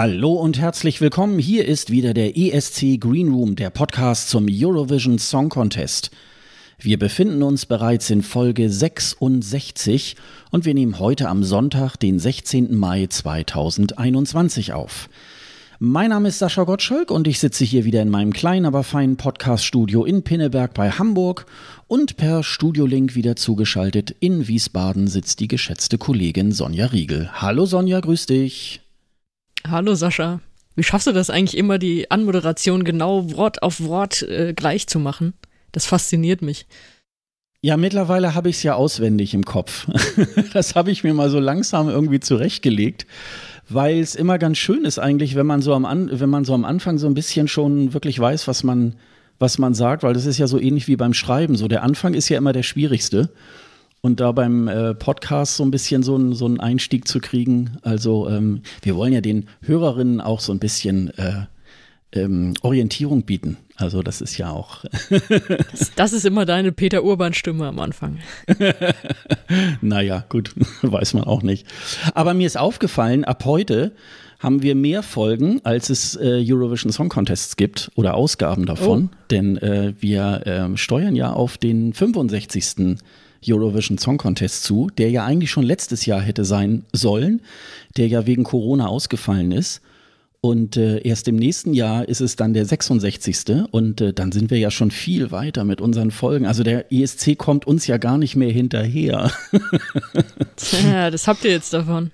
Hallo und herzlich willkommen. Hier ist wieder der ESC Green Room, der Podcast zum Eurovision Song Contest. Wir befinden uns bereits in Folge 66 und wir nehmen heute am Sonntag, den 16. Mai 2021 auf. Mein Name ist Sascha Gottschalk und ich sitze hier wieder in meinem kleinen, aber feinen Podcast-Studio in Pinneberg bei Hamburg und per Studiolink wieder zugeschaltet in Wiesbaden sitzt die geschätzte Kollegin Sonja Riegel. Hallo Sonja, grüß dich. Hallo Sascha. Wie schaffst du das eigentlich immer, die Anmoderation genau Wort auf Wort äh, gleich zu machen? Das fasziniert mich. Ja, mittlerweile habe ich es ja auswendig im Kopf. das habe ich mir mal so langsam irgendwie zurechtgelegt, weil es immer ganz schön ist eigentlich, wenn man so am An wenn man so am Anfang so ein bisschen schon wirklich weiß, was man was man sagt, weil das ist ja so ähnlich wie beim Schreiben. So der Anfang ist ja immer der schwierigste und da beim äh, Podcast so ein bisschen so, ein, so einen Einstieg zu kriegen. Also ähm, wir wollen ja den Hörerinnen auch so ein bisschen äh, ähm, Orientierung bieten. Also das ist ja auch. das, das, ist immer deine Peter Urban-Stimme am Anfang. naja, gut, weiß man auch nicht. Aber mir ist aufgefallen, ab heute haben wir mehr Folgen, als es äh, Eurovision Song Contests gibt oder Ausgaben davon. Oh. Denn äh, wir ähm, steuern ja auf den 65. Eurovision Song Contest zu, der ja eigentlich schon letztes Jahr hätte sein sollen, der ja wegen Corona ausgefallen ist. Und äh, erst im nächsten Jahr ist es dann der 66. Und äh, dann sind wir ja schon viel weiter mit unseren Folgen. Also der ESC kommt uns ja gar nicht mehr hinterher. ja, das habt ihr jetzt davon.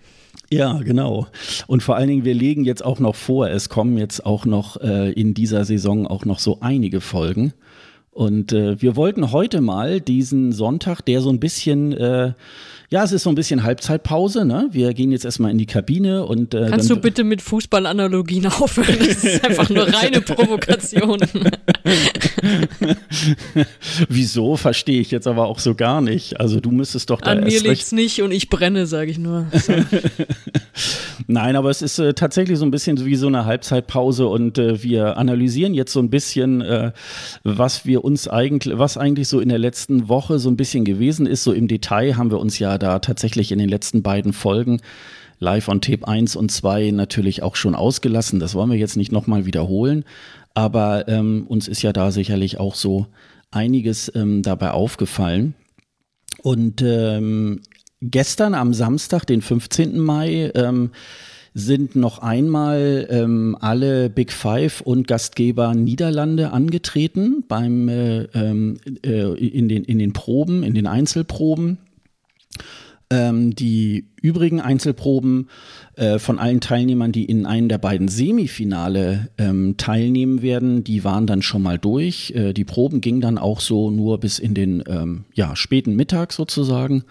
Ja, genau. Und vor allen Dingen, wir legen jetzt auch noch vor, es kommen jetzt auch noch äh, in dieser Saison auch noch so einige Folgen. Und äh, wir wollten heute mal diesen Sonntag, der so ein bisschen, äh, ja, es ist so ein bisschen Halbzeitpause, ne? Wir gehen jetzt erstmal in die Kabine und äh, Kannst du bitte mit Fußballanalogien aufhören? Das ist einfach nur reine Provokation. Wieso verstehe ich jetzt aber auch so gar nicht. Also du müsstest doch da An mir liegt's nicht und ich brenne, sage ich nur. So. Nein, aber es ist äh, tatsächlich so ein bisschen wie so eine Halbzeitpause und äh, wir analysieren jetzt so ein bisschen, äh, was wir uns eigentlich, was eigentlich so in der letzten Woche so ein bisschen gewesen ist. So im Detail haben wir uns ja da tatsächlich in den letzten beiden Folgen live on Tape 1 und 2 natürlich auch schon ausgelassen. Das wollen wir jetzt nicht nochmal wiederholen. Aber ähm, uns ist ja da sicherlich auch so einiges ähm, dabei aufgefallen. Und ähm, gestern am Samstag, den 15. Mai, ähm, sind noch einmal ähm, alle Big Five und Gastgeber Niederlande angetreten beim äh, ähm, äh, in, den, in den Proben, in den Einzelproben. Ähm, die übrigen Einzelproben äh, von allen Teilnehmern, die in einem der beiden Semifinale ähm, teilnehmen werden, die waren dann schon mal durch. Äh, die Proben gingen dann auch so nur bis in den ähm, ja, späten Mittag sozusagen.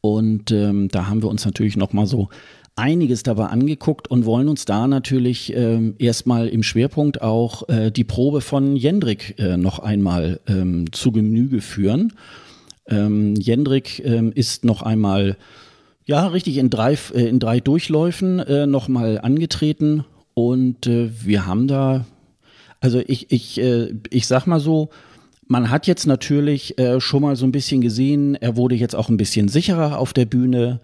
Und ähm, da haben wir uns natürlich noch mal so einiges dabei angeguckt und wollen uns da natürlich ähm, erstmal im Schwerpunkt auch äh, die Probe von Jendrik äh, noch einmal ähm, zu Genüge führen. Ähm, Jendrik ähm, ist noch einmal ja richtig in drei, äh, in drei Durchläufen äh, noch mal angetreten und äh, wir haben da, also ich, ich, äh, ich sag mal so, man hat jetzt natürlich äh, schon mal so ein bisschen gesehen, er wurde jetzt auch ein bisschen sicherer auf der Bühne.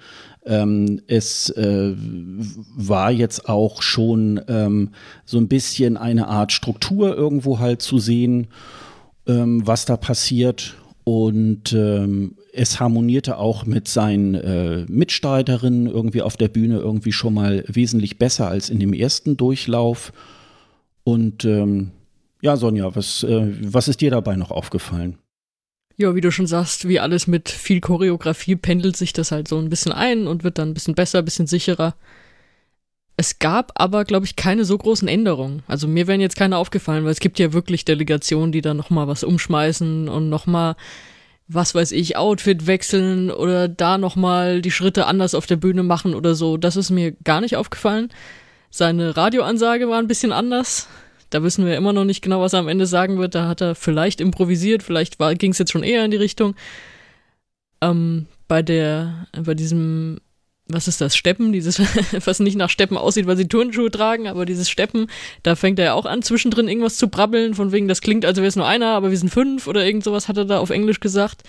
Ähm, es äh, war jetzt auch schon ähm, so ein bisschen eine Art Struktur irgendwo halt zu sehen, ähm, was da passiert. Und ähm, es harmonierte auch mit seinen äh, Mitstreiterinnen irgendwie auf der Bühne irgendwie schon mal wesentlich besser als in dem ersten Durchlauf. Und ähm, ja, Sonja, was, äh, was ist dir dabei noch aufgefallen? Ja, wie du schon sagst, wie alles mit viel Choreografie pendelt sich das halt so ein bisschen ein und wird dann ein bisschen besser, ein bisschen sicherer. Es gab aber, glaube ich, keine so großen Änderungen. Also mir wären jetzt keine aufgefallen, weil es gibt ja wirklich Delegationen, die da nochmal was umschmeißen und nochmal was weiß ich, Outfit wechseln oder da nochmal die Schritte anders auf der Bühne machen oder so. Das ist mir gar nicht aufgefallen. Seine Radioansage war ein bisschen anders. Da wissen wir immer noch nicht genau, was er am Ende sagen wird. Da hat er vielleicht improvisiert, vielleicht ging es jetzt schon eher in die Richtung. Ähm, bei der, bei diesem was ist das, Steppen, dieses, was nicht nach Steppen aussieht, weil sie Turnschuhe tragen, aber dieses Steppen, da fängt er ja auch an, zwischendrin irgendwas zu brabbeln, von wegen, das klingt, als wäre es nur einer, aber wir sind fünf oder irgend sowas hat er da auf Englisch gesagt.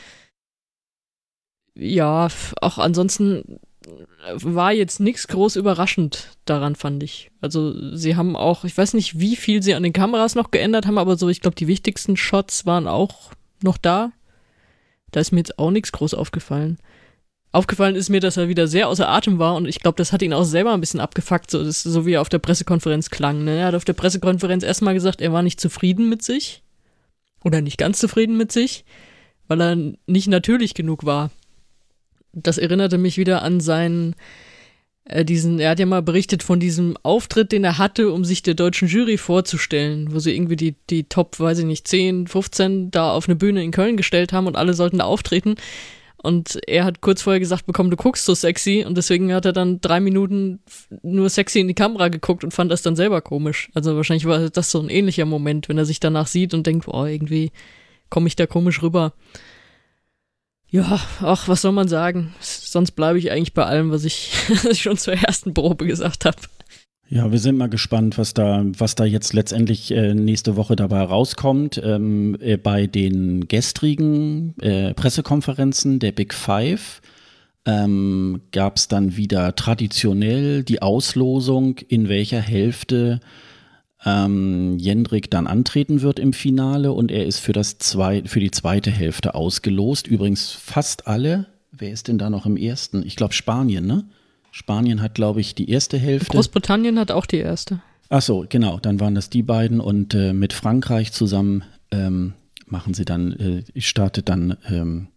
Ja, auch ansonsten war jetzt nichts groß überraschend daran, fand ich. Also sie haben auch, ich weiß nicht, wie viel sie an den Kameras noch geändert haben, aber so, ich glaube, die wichtigsten Shots waren auch noch da. Da ist mir jetzt auch nichts groß aufgefallen. Aufgefallen ist mir, dass er wieder sehr außer Atem war und ich glaube, das hat ihn auch selber ein bisschen abgefuckt, so, das, so wie er auf der Pressekonferenz klang. Ne? Er hat auf der Pressekonferenz erstmal gesagt, er war nicht zufrieden mit sich oder nicht ganz zufrieden mit sich, weil er nicht natürlich genug war. Das erinnerte mich wieder an seinen, äh, diesen, er hat ja mal berichtet von diesem Auftritt, den er hatte, um sich der deutschen Jury vorzustellen, wo sie irgendwie die, die Top, weiß ich nicht, 10, 15 da auf eine Bühne in Köln gestellt haben und alle sollten da auftreten. Und er hat kurz vorher gesagt bekommen, du guckst so sexy. Und deswegen hat er dann drei Minuten nur sexy in die Kamera geguckt und fand das dann selber komisch. Also wahrscheinlich war das so ein ähnlicher Moment, wenn er sich danach sieht und denkt, boah, irgendwie komme ich da komisch rüber. Ja, ach, was soll man sagen? Sonst bleibe ich eigentlich bei allem, was ich, was ich schon zur ersten Probe gesagt habe. Ja, wir sind mal gespannt, was da, was da jetzt letztendlich äh, nächste Woche dabei rauskommt. Ähm, äh, bei den gestrigen äh, Pressekonferenzen der Big Five ähm, gab es dann wieder traditionell die Auslosung, in welcher Hälfte ähm, Jendrik dann antreten wird im Finale und er ist für, das zwei, für die zweite Hälfte ausgelost. Übrigens fast alle. Wer ist denn da noch im ersten? Ich glaube Spanien, ne? Spanien hat, glaube ich, die erste Hälfte. Großbritannien hat auch die erste. Ach so, genau. Dann waren das die beiden und äh, mit Frankreich zusammen ähm, machen sie dann, äh, startet dann ähm,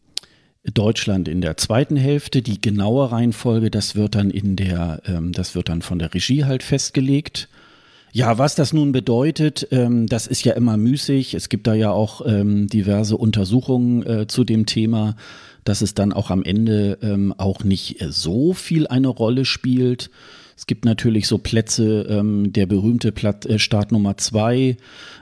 Deutschland in der zweiten Hälfte. Die genaue Reihenfolge, das wird dann in der, ähm, das wird dann von der Regie halt festgelegt. Ja, was das nun bedeutet, ähm, das ist ja immer müßig. Es gibt da ja auch ähm, diverse Untersuchungen äh, zu dem Thema dass es dann auch am Ende ähm, auch nicht so viel eine Rolle spielt. Es gibt natürlich so Plätze, ähm, der berühmte Platt, äh, Startnummer zwei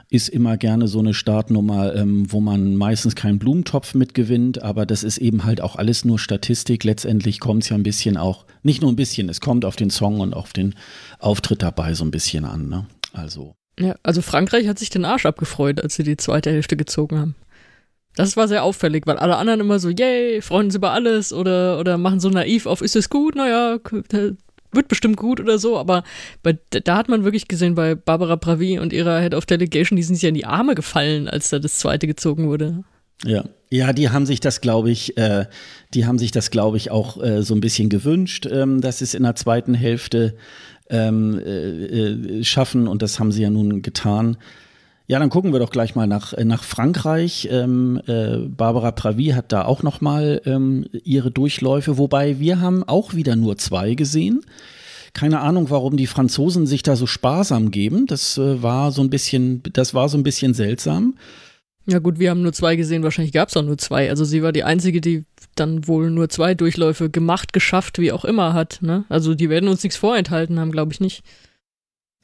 ist immer gerne so eine Startnummer, ähm, wo man meistens keinen Blumentopf mitgewinnt, aber das ist eben halt auch alles nur Statistik. Letztendlich kommt es ja ein bisschen auch, nicht nur ein bisschen, es kommt auf den Song und auf den Auftritt dabei so ein bisschen an. Ne? Also. Ja, also Frankreich hat sich den Arsch abgefreut, als sie die zweite Hälfte gezogen haben. Das war sehr auffällig, weil alle anderen immer so, yay, freuen uns über alles oder, oder machen so naiv auf, ist es gut? Naja, wird bestimmt gut oder so, aber bei, da hat man wirklich gesehen, bei Barbara Pravi und ihrer Head of Delegation, die sind sich ja in die Arme gefallen, als da das zweite gezogen wurde. Ja, ja, die haben sich das, glaube ich, äh, die haben sich das, glaube ich, auch äh, so ein bisschen gewünscht, ähm, dass es in der zweiten Hälfte ähm, äh, äh schaffen und das haben sie ja nun getan. Ja, dann gucken wir doch gleich mal nach, nach Frankreich. Ähm, äh, Barbara Pravi hat da auch noch mal ähm, ihre Durchläufe, wobei wir haben auch wieder nur zwei gesehen. Keine Ahnung, warum die Franzosen sich da so sparsam geben. Das äh, war so ein bisschen, das war so ein bisschen seltsam. Ja gut, wir haben nur zwei gesehen, wahrscheinlich gab es auch nur zwei. Also sie war die einzige, die dann wohl nur zwei Durchläufe gemacht, geschafft, wie auch immer hat. Ne? Also die werden uns nichts vorenthalten haben, glaube ich nicht.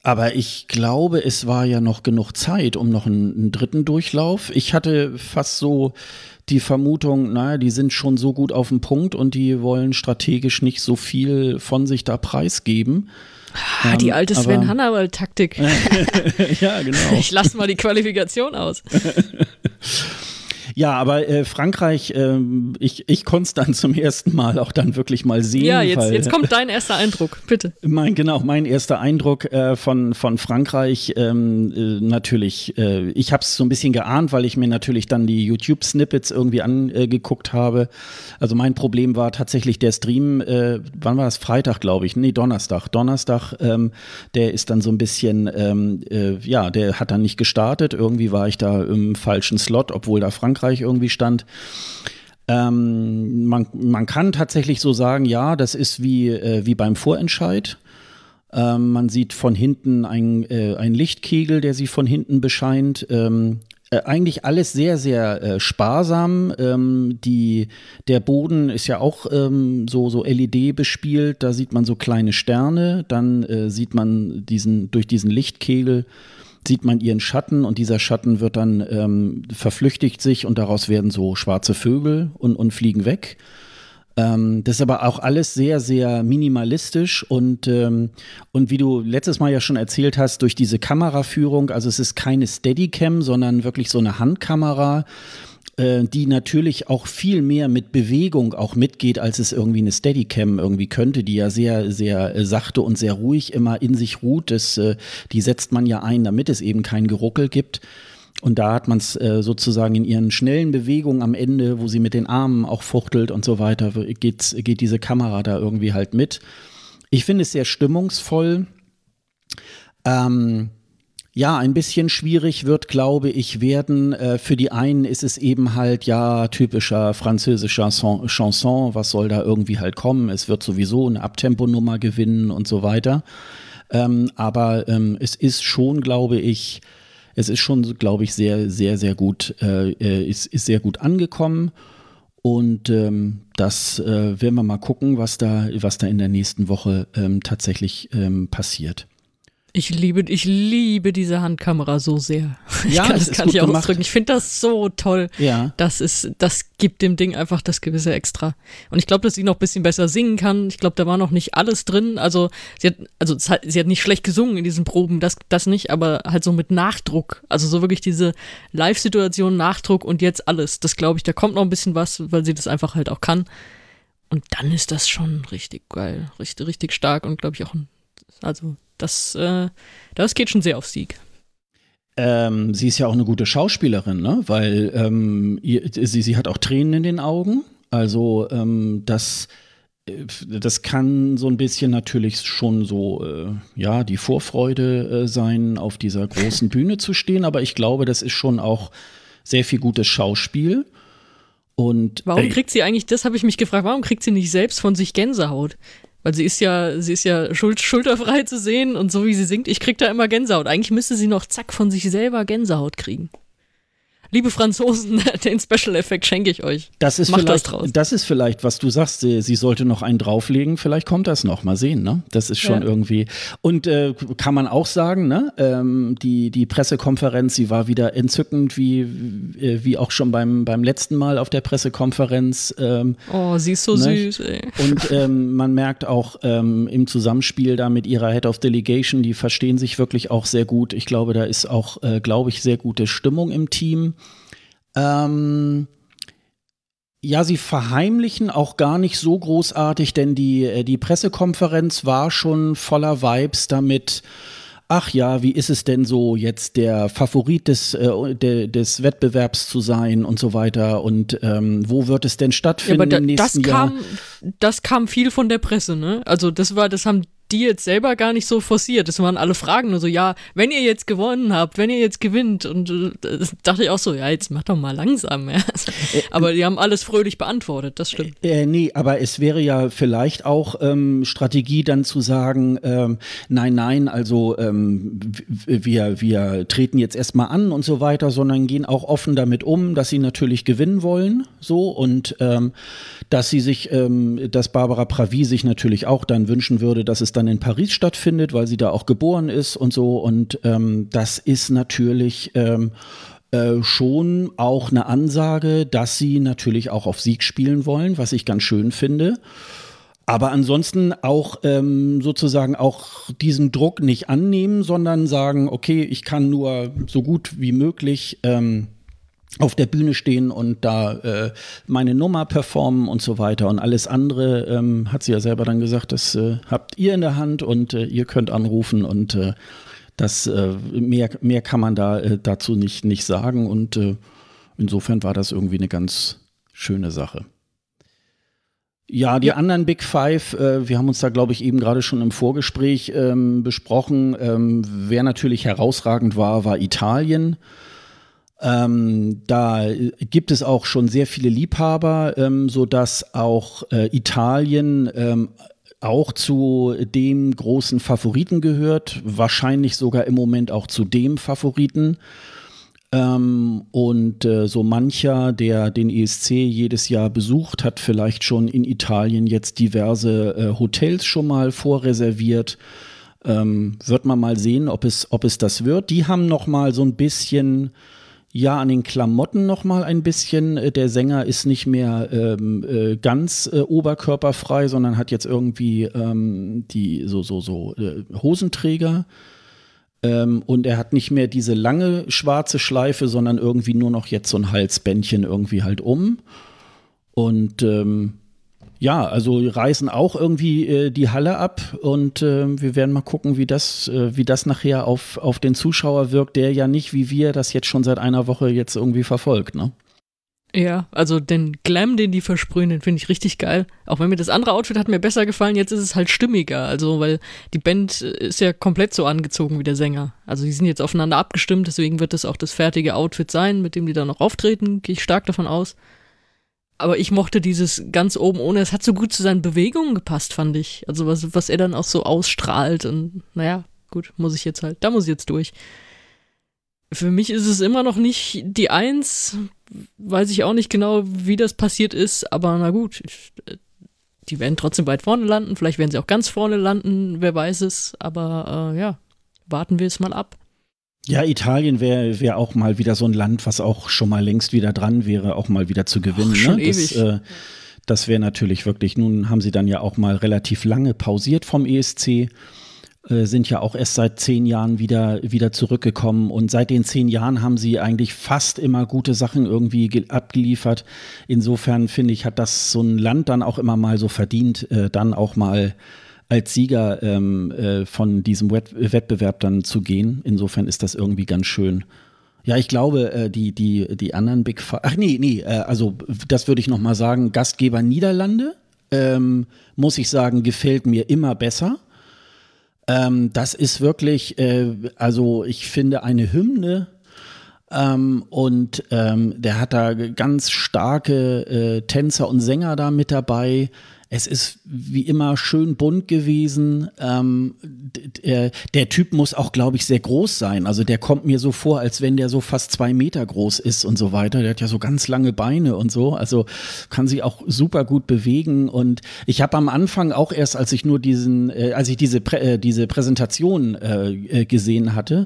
Aber ich glaube, es war ja noch genug Zeit, um noch einen, einen, dritten Durchlauf. Ich hatte fast so die Vermutung, naja, die sind schon so gut auf dem Punkt und die wollen strategisch nicht so viel von sich da preisgeben. Ah, die ähm, alte Sven Hannawald-Taktik. ja, genau. Ich lasse mal die Qualifikation aus. Ja, aber äh, Frankreich, äh, ich, ich konnte es dann zum ersten Mal auch dann wirklich mal sehen. Ja, jetzt, weil, jetzt kommt dein erster Eindruck, bitte. Mein, genau, mein erster Eindruck äh, von, von Frankreich ähm, äh, natürlich, äh, ich habe es so ein bisschen geahnt, weil ich mir natürlich dann die YouTube-Snippets irgendwie angeguckt habe. Also mein Problem war tatsächlich der Stream, äh, wann war das? Freitag, glaube ich. Nee, Donnerstag. Donnerstag, ähm, der ist dann so ein bisschen, ähm, äh, ja, der hat dann nicht gestartet. Irgendwie war ich da im falschen Slot, obwohl da Frankreich Frankreich irgendwie stand. Ähm, man, man kann tatsächlich so sagen, ja, das ist wie, äh, wie beim Vorentscheid. Ähm, man sieht von hinten ein, äh, ein Lichtkegel, der sie von hinten bescheint. Ähm, äh, eigentlich alles sehr, sehr äh, sparsam. Ähm, die, der Boden ist ja auch ähm, so, so LED bespielt. Da sieht man so kleine Sterne. Dann äh, sieht man diesen, durch diesen Lichtkegel sieht man ihren Schatten und dieser Schatten wird dann ähm, verflüchtigt sich und daraus werden so schwarze Vögel und, und fliegen weg. Ähm, das ist aber auch alles sehr, sehr minimalistisch und, ähm, und wie du letztes Mal ja schon erzählt hast, durch diese Kameraführung, also es ist keine Steadicam, sondern wirklich so eine Handkamera, die natürlich auch viel mehr mit Bewegung auch mitgeht, als es irgendwie eine Steadicam irgendwie könnte, die ja sehr, sehr äh, sachte und sehr ruhig immer in sich ruht. Das, äh, die setzt man ja ein, damit es eben kein Geruckel gibt. Und da hat man es äh, sozusagen in ihren schnellen Bewegungen am Ende, wo sie mit den Armen auch fuchtelt und so weiter, geht, geht diese Kamera da irgendwie halt mit. Ich finde es sehr stimmungsvoll. Ähm, ja, ein bisschen schwierig wird, glaube ich, werden. Äh, für die einen ist es eben halt, ja, typischer französischer Chanson, was soll da irgendwie halt kommen? Es wird sowieso eine Abtemponummer gewinnen und so weiter. Ähm, aber ähm, es ist schon, glaube ich, es ist schon, glaube ich, sehr, sehr, sehr gut, äh, äh, ist, ist sehr gut angekommen. Und ähm, das äh, werden wir mal gucken, was da, was da in der nächsten Woche ähm, tatsächlich ähm, passiert. Ich liebe, ich liebe diese Handkamera so sehr. Ja, ich kann, das kann ich auch ausdrücken. Ich finde das so toll. Ja. Das ist, das gibt dem Ding einfach das gewisse Extra. Und ich glaube, dass sie noch ein bisschen besser singen kann. Ich glaube, da war noch nicht alles drin. Also sie hat, also sie hat nicht schlecht gesungen in diesen Proben, das, das nicht, aber halt so mit Nachdruck. Also so wirklich diese Live-Situation, Nachdruck und jetzt alles. Das glaube ich, da kommt noch ein bisschen was, weil sie das einfach halt auch kann. Und dann ist das schon richtig geil, richtig, richtig stark und glaube ich auch ein, also das, äh, das geht schon sehr auf Sieg. Ähm, sie ist ja auch eine gute Schauspielerin, ne? weil ähm, ihr, sie, sie hat auch Tränen in den Augen. Also ähm, das, äh, das kann so ein bisschen natürlich schon so, äh, ja, die Vorfreude äh, sein, auf dieser großen Bühne zu stehen. Aber ich glaube, das ist schon auch sehr viel gutes Schauspiel. Und, warum kriegt sie eigentlich, das habe ich mich gefragt, warum kriegt sie nicht selbst von sich Gänsehaut? Weil sie ist ja, sie ist ja schuld, schulterfrei zu sehen und so wie sie singt, ich krieg da immer Gänsehaut. Eigentlich müsste sie noch zack von sich selber Gänsehaut kriegen liebe Franzosen, den Special Effekt schenke ich euch. Das ist, Macht vielleicht, das, das, ist vielleicht, was du sagst, sie, sie, sollte noch einen drauflegen, vielleicht kommt das noch, mal sehen, ne? Das ist schon ja. irgendwie. Und äh, kann man auch sagen, ne? Ähm, die, die Pressekonferenz, sie war wieder entzückend, wie, äh, wie auch schon beim, beim letzten Mal auf der Pressekonferenz. Ähm, oh, sie ist so ne? süß, ey. Und ähm, man merkt auch ähm, im Zusammenspiel da mit ihrer Head of Delegation, die verstehen sich wirklich auch sehr gut. Ich glaube, da ist auch, äh, glaube ich, sehr gute Stimmung im Team. Ähm, ja, sie verheimlichen auch gar nicht so großartig, denn die, äh, die Pressekonferenz war schon voller Vibes damit. Ach ja, wie ist es denn so, jetzt der Favorit des, äh, de, des Wettbewerbs zu sein und so weiter? Und ähm, wo wird es denn stattfinden ja, aber da, im nächsten das Jahr? Kam, das kam viel von der Presse, ne? Also das war, das haben die jetzt selber gar nicht so forciert. Das waren alle Fragen nur so, ja, wenn ihr jetzt gewonnen habt, wenn ihr jetzt gewinnt. Und äh, dachte ich auch so, ja, jetzt mach doch mal langsam. Ja. Äh, aber die haben alles fröhlich beantwortet, das stimmt. Äh, nee, aber es wäre ja vielleicht auch ähm, Strategie dann zu sagen, ähm, nein, nein, also ähm, wir, wir treten jetzt erstmal an und so weiter, sondern gehen auch offen damit um, dass sie natürlich gewinnen wollen, so und ähm, dass sie sich, ähm, dass Barbara Pravi sich natürlich auch dann wünschen würde, dass es dann in Paris stattfindet, weil sie da auch geboren ist und so. Und ähm, das ist natürlich ähm, äh, schon auch eine Ansage, dass sie natürlich auch auf Sieg spielen wollen, was ich ganz schön finde. Aber ansonsten auch ähm, sozusagen auch diesen Druck nicht annehmen, sondern sagen, okay, ich kann nur so gut wie möglich ähm, auf der Bühne stehen und da äh, meine Nummer performen und so weiter. Und alles andere ähm, hat sie ja selber dann gesagt, das äh, habt ihr in der Hand und äh, ihr könnt anrufen und äh, das äh, mehr, mehr kann man da äh, dazu nicht, nicht sagen. Und insofern war das irgendwie eine ganz schöne Sache. Ja, die ja. anderen Big Five, äh, wir haben uns da, glaube ich, eben gerade schon im Vorgespräch ähm, besprochen. Ähm, wer natürlich herausragend war, war Italien. Ähm, da gibt es auch schon sehr viele Liebhaber, ähm, so dass auch äh, Italien ähm, auch zu dem großen Favoriten gehört, wahrscheinlich sogar im Moment auch zu dem Favoriten. Ähm, und äh, so mancher, der den ESC jedes Jahr besucht, hat vielleicht schon in Italien jetzt diverse äh, Hotels schon mal vorreserviert. Ähm, wird man mal sehen, ob es, ob es das wird. Die haben noch mal so ein bisschen ja, an den Klamotten noch mal ein bisschen. Äh, der Sänger ist nicht mehr ähm, äh, ganz äh, oberkörperfrei, sondern hat jetzt irgendwie ähm, die so so so äh, Hosenträger. Ähm, und er hat nicht mehr diese lange schwarze Schleife, sondern irgendwie nur noch jetzt so ein Halsbändchen irgendwie halt um. Und ähm, ja, also reißen auch irgendwie äh, die Halle ab und äh, wir werden mal gucken, wie das, äh, wie das nachher auf, auf den Zuschauer wirkt, der ja nicht wie wir das jetzt schon seit einer Woche jetzt irgendwie verfolgt, ne? Ja, also den Glam, den die versprühen, den finde ich richtig geil. Auch wenn mir das andere Outfit hat mir besser gefallen, jetzt ist es halt stimmiger. Also, weil die Band ist ja komplett so angezogen wie der Sänger. Also, die sind jetzt aufeinander abgestimmt, deswegen wird das auch das fertige Outfit sein, mit dem die dann noch auftreten. Gehe ich stark davon aus. Aber ich mochte dieses ganz oben ohne. Es hat so gut zu seinen Bewegungen gepasst, fand ich. Also was, was er dann auch so ausstrahlt. Und naja, gut, muss ich jetzt halt, da muss ich jetzt durch. Für mich ist es immer noch nicht die Eins. Weiß ich auch nicht genau, wie das passiert ist. Aber na gut, ich, die werden trotzdem weit vorne landen. Vielleicht werden sie auch ganz vorne landen, wer weiß es. Aber äh, ja, warten wir es mal ab. Ja, Italien wäre wär auch mal wieder so ein Land, was auch schon mal längst wieder dran wäre, auch mal wieder zu gewinnen. Ach, schon ne? ewig. Das, äh, das wäre natürlich wirklich, nun haben sie dann ja auch mal relativ lange pausiert vom ESC, äh, sind ja auch erst seit zehn Jahren wieder, wieder zurückgekommen und seit den zehn Jahren haben sie eigentlich fast immer gute Sachen irgendwie abgeliefert. Insofern finde ich, hat das so ein Land dann auch immer mal so verdient, äh, dann auch mal als Sieger ähm, äh, von diesem Wett Wettbewerb dann zu gehen. Insofern ist das irgendwie ganz schön. Ja, ich glaube, äh, die, die, die anderen Big Five, ach nee, nee, äh, also das würde ich nochmal sagen, Gastgeber Niederlande, ähm, muss ich sagen, gefällt mir immer besser. Ähm, das ist wirklich, äh, also ich finde eine Hymne ähm, und ähm, der hat da ganz starke äh, Tänzer und Sänger da mit dabei. Es ist wie immer schön bunt gewesen. Ähm, der, der, Typ muss auch, glaube ich, sehr groß sein. Also der kommt mir so vor, als wenn der so fast zwei Meter groß ist und so weiter. Der hat ja so ganz lange Beine und so. Also kann sich auch super gut bewegen. Und ich habe am Anfang auch erst, als ich nur diesen, äh, als ich diese, Prä äh, diese Präsentation äh, äh gesehen hatte,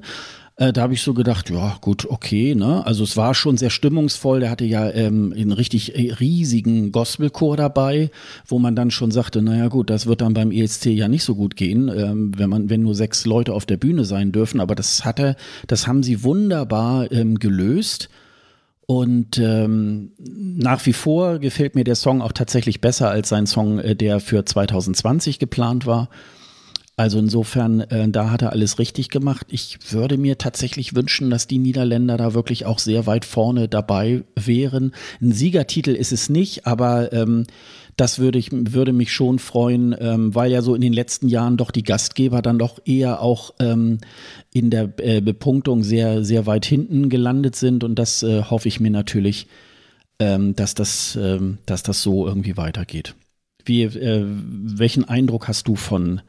äh, da habe ich so gedacht, ja gut, okay, ne? Also es war schon sehr stimmungsvoll. Der hatte ja ähm, einen richtig äh, riesigen Gospelchor dabei, wo man dann schon sagte, naja gut, das wird dann beim ESC ja nicht so gut gehen, ähm, wenn man, wenn nur sechs Leute auf der Bühne sein dürfen. Aber das hatte, das haben sie wunderbar ähm, gelöst. Und ähm, nach wie vor gefällt mir der Song auch tatsächlich besser als sein Song, äh, der für 2020 geplant war. Also insofern, äh, da hat er alles richtig gemacht. Ich würde mir tatsächlich wünschen, dass die Niederländer da wirklich auch sehr weit vorne dabei wären. Ein Siegertitel ist es nicht, aber ähm, das würde ich würde mich schon freuen, ähm, weil ja so in den letzten Jahren doch die Gastgeber dann doch eher auch ähm, in der äh, Bepunktung sehr sehr weit hinten gelandet sind und das äh, hoffe ich mir natürlich, ähm, dass das ähm, dass das so irgendwie weitergeht. Wie äh, welchen Eindruck hast du von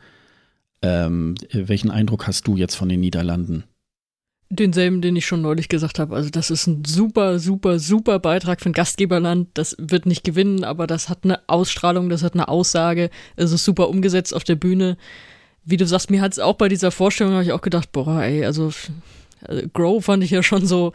ähm, welchen Eindruck hast du jetzt von den Niederlanden? Denselben, den ich schon neulich gesagt habe. Also das ist ein super, super, super Beitrag für ein Gastgeberland. Das wird nicht gewinnen, aber das hat eine Ausstrahlung, das hat eine Aussage. Es ist super umgesetzt auf der Bühne. Wie du sagst, mir hat es auch bei dieser Vorstellung, habe ich auch gedacht, boah, ey, also, also Grow fand ich ja schon so,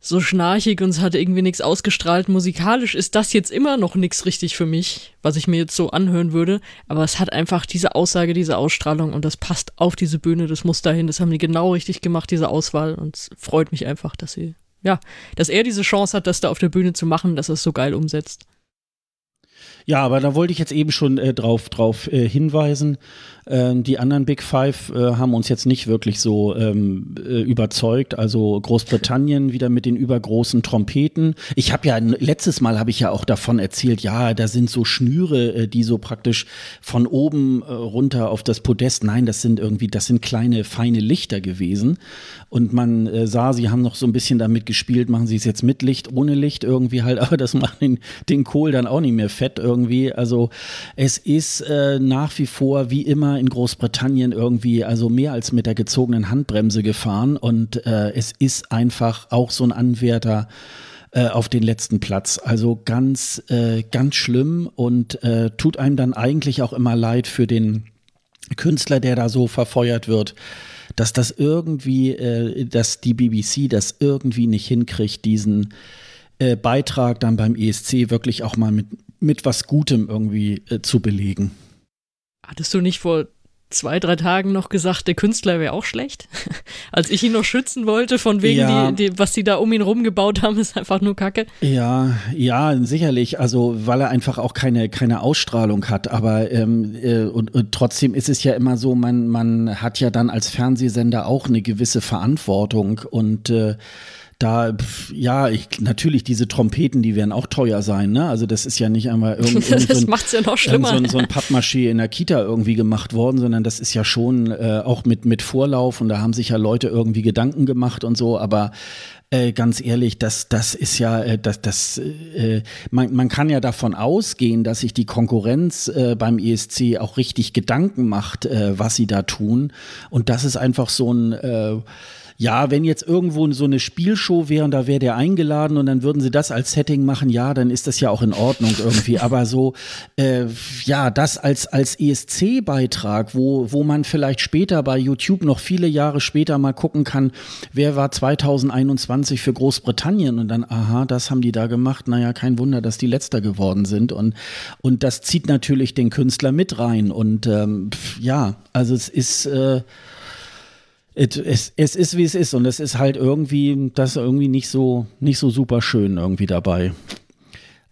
so schnarchig und es hat irgendwie nichts ausgestrahlt. Musikalisch ist das jetzt immer noch nichts richtig für mich, was ich mir jetzt so anhören würde. Aber es hat einfach diese Aussage, diese Ausstrahlung und das passt auf diese Bühne, das muss dahin. Das haben die genau richtig gemacht, diese Auswahl. Und es freut mich einfach, dass sie, ja, dass er diese Chance hat, das da auf der Bühne zu machen, dass er es so geil umsetzt. Ja, aber da wollte ich jetzt eben schon äh, drauf, drauf äh, hinweisen. Ähm, die anderen Big Five äh, haben uns jetzt nicht wirklich so ähm, äh, überzeugt. Also Großbritannien wieder mit den übergroßen Trompeten. Ich habe ja letztes Mal habe ich ja auch davon erzählt, ja, da sind so Schnüre, äh, die so praktisch von oben äh, runter auf das Podest. Nein, das sind irgendwie, das sind kleine feine Lichter gewesen. Und man äh, sah, sie haben noch so ein bisschen damit gespielt, machen sie es jetzt mit Licht, ohne Licht irgendwie halt, aber das macht den, den Kohl dann auch nicht mehr fett irgendwie irgendwie. Also es ist äh, nach wie vor wie immer in Großbritannien irgendwie also mehr als mit der gezogenen Handbremse gefahren und äh, es ist einfach auch so ein Anwärter äh, auf den letzten Platz. Also ganz, äh, ganz schlimm und äh, tut einem dann eigentlich auch immer leid für den Künstler, der da so verfeuert wird dass das irgendwie, äh, dass die BBC das irgendwie nicht hinkriegt, diesen äh, Beitrag dann beim ESC wirklich auch mal mit, mit was Gutem irgendwie äh, zu belegen. Hattest du nicht vor zwei, drei Tagen noch gesagt, der Künstler wäre auch schlecht. Als ich ihn noch schützen wollte, von wegen, ja. die, die, was sie da um ihn rumgebaut haben, ist einfach nur Kacke. Ja, ja, sicherlich. Also, weil er einfach auch keine, keine Ausstrahlung hat. Aber ähm, äh, und, und, trotzdem ist es ja immer so, man, man hat ja dann als Fernsehsender auch eine gewisse Verantwortung und äh, da, ja, ich, natürlich, diese Trompeten, die werden auch teuer sein, ne? Also das ist ja nicht einmal irgendwie irgend das so macht's ja noch schlimmer. So, so ein Pappmaché in der Kita irgendwie gemacht worden, sondern das ist ja schon äh, auch mit, mit Vorlauf und da haben sich ja Leute irgendwie Gedanken gemacht und so, aber äh, ganz ehrlich, das, das ist ja, äh, das, das, äh, man, man kann ja davon ausgehen, dass sich die Konkurrenz äh, beim ESC auch richtig Gedanken macht, äh, was sie da tun. Und das ist einfach so ein äh, ja, wenn jetzt irgendwo so eine Spielshow wäre und da wäre der eingeladen und dann würden sie das als Setting machen, ja, dann ist das ja auch in Ordnung irgendwie. Aber so, äh, ja, das als, als ESC-Beitrag, wo, wo man vielleicht später bei YouTube noch viele Jahre später mal gucken kann, wer war 2021 für Großbritannien und dann, aha, das haben die da gemacht. Naja, kein Wunder, dass die letzter geworden sind. Und, und das zieht natürlich den Künstler mit rein. Und ähm, ja, also es ist. Äh, es, es ist wie es ist und es ist halt irgendwie, das irgendwie nicht so, nicht so super schön irgendwie dabei.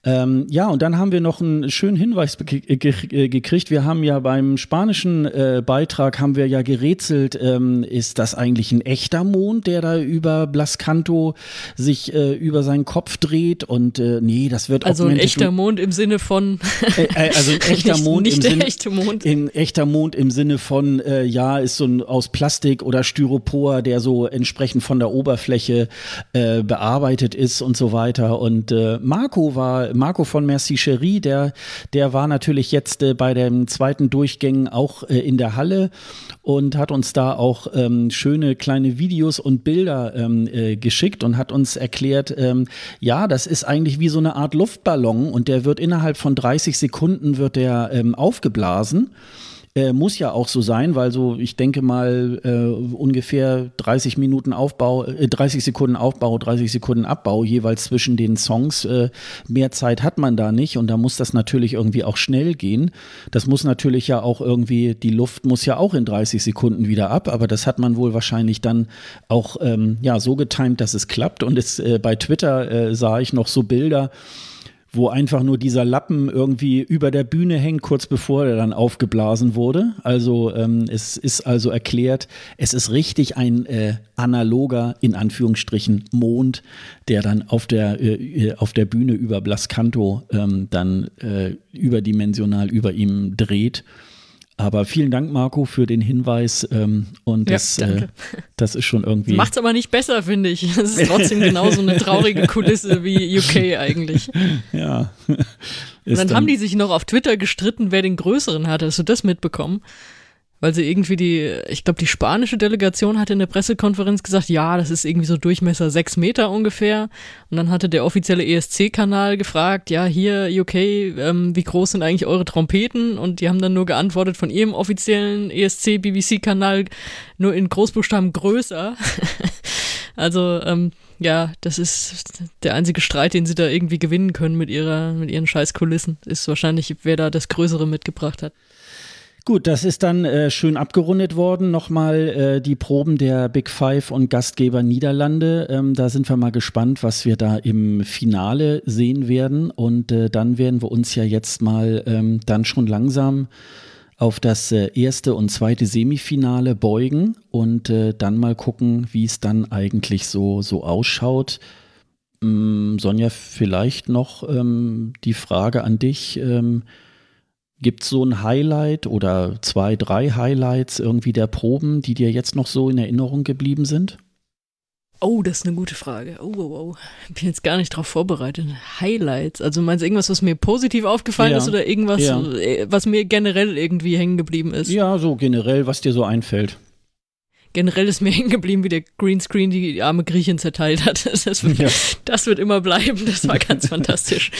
Ähm, ja, und dann haben wir noch einen schönen Hinweis ge äh, gekriegt. Wir haben ja beim spanischen äh, Beitrag haben wir ja gerätselt, ähm, ist das eigentlich ein echter Mond, der da über Blascanto sich äh, über seinen Kopf dreht? Und äh, nee, das wird also ein echter Mond im Sinne von äh, äh, also ein echter nicht, Mond nicht im Sinne echte Mond. ein echter Mond im Sinne von ja ist so ein aus Plastik oder Styropor, der so entsprechend von der Oberfläche bearbeitet ist und so weiter. Und Marco war Marco von Merci Cherie, der, der war natürlich jetzt äh, bei dem zweiten Durchgang auch äh, in der Halle und hat uns da auch ähm, schöne kleine Videos und Bilder ähm, äh, geschickt und hat uns erklärt, ähm, ja, das ist eigentlich wie so eine Art Luftballon und der wird innerhalb von 30 Sekunden wird der ähm, aufgeblasen. Äh, muss ja auch so sein, weil so, ich denke mal, äh, ungefähr 30 Minuten Aufbau, äh, 30 Sekunden Aufbau, 30 Sekunden Abbau jeweils zwischen den Songs. Äh, mehr Zeit hat man da nicht und da muss das natürlich irgendwie auch schnell gehen. Das muss natürlich ja auch irgendwie, die Luft muss ja auch in 30 Sekunden wieder ab, aber das hat man wohl wahrscheinlich dann auch ähm, ja, so getimt, dass es klappt. Und es, äh, bei Twitter sah ich noch so Bilder, wo einfach nur dieser Lappen irgendwie über der Bühne hängt, kurz bevor er dann aufgeblasen wurde. Also ähm, es ist also erklärt, es ist richtig ein äh, analoger, in Anführungsstrichen, Mond, der dann auf der, äh, auf der Bühne über Blascanto ähm, dann äh, überdimensional über ihm dreht. Aber vielen Dank, Marco, für den Hinweis. Ähm, und das, ja, äh, das ist schon irgendwie. Macht es aber nicht besser, finde ich. Es ist trotzdem genauso eine traurige Kulisse wie UK eigentlich. Ja. und dann, dann haben die sich noch auf Twitter gestritten, wer den größeren hatte. Hast du das mitbekommen? Weil sie irgendwie die, ich glaube, die spanische Delegation hatte in der Pressekonferenz gesagt, ja, das ist irgendwie so Durchmesser sechs Meter ungefähr. Und dann hatte der offizielle ESC-Kanal gefragt, ja, hier UK, ähm, wie groß sind eigentlich eure Trompeten? Und die haben dann nur geantwortet von ihrem offiziellen ESC-BBC-Kanal nur in Großbuchstaben größer. also, ähm, ja, das ist der einzige Streit, den sie da irgendwie gewinnen können mit ihrer, mit ihren Scheißkulissen, ist wahrscheinlich, wer da das Größere mitgebracht hat. Gut, das ist dann äh, schön abgerundet worden. Nochmal äh, die Proben der Big Five und Gastgeber Niederlande. Ähm, da sind wir mal gespannt, was wir da im Finale sehen werden. Und äh, dann werden wir uns ja jetzt mal ähm, dann schon langsam auf das äh, erste und zweite Semifinale beugen und äh, dann mal gucken, wie es dann eigentlich so, so ausschaut. Ähm, Sonja, vielleicht noch ähm, die Frage an dich. Gibt es so ein Highlight oder zwei, drei Highlights irgendwie der Proben, die dir jetzt noch so in Erinnerung geblieben sind? Oh, das ist eine gute Frage. Oh, oh, oh. Bin jetzt gar nicht drauf vorbereitet. Highlights. Also meinst du irgendwas, was mir positiv aufgefallen Ja. ist oder irgendwas, Ja. äh, was mir generell irgendwie hängen geblieben ist? Ja, so generell, was dir so einfällt. Generell ist mir hängen geblieben, wie der Greenscreen die arme Griechin zerteilt hat. Das, wird, Ja. das wird immer bleiben. Das war ganz fantastisch.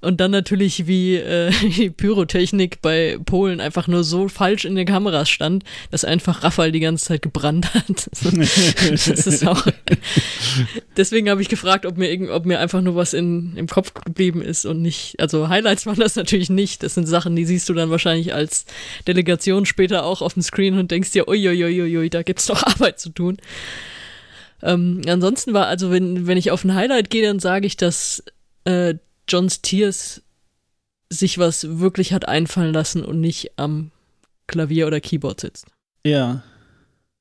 Und dann natürlich, wie äh, die Pyrotechnik bei Polen einfach nur so falsch in den Kameras stand, dass einfach Rafael die ganze Zeit gebrannt hat. Das ist auch. Deswegen habe ich gefragt, ob mir, irgend, ob mir einfach nur was in, im Kopf geblieben ist und nicht. Also Highlights waren das natürlich nicht. Das sind Sachen, die siehst du dann wahrscheinlich als Delegation später auch auf dem Screen und denkst dir, uiuiuiui, da gibt's doch Arbeit zu tun. Ähm, ansonsten war, also wenn, wenn ich auf ein Highlight gehe, dann sage ich, dass äh, John Stiers sich was wirklich hat einfallen lassen und nicht am Klavier oder Keyboard sitzt. Ja.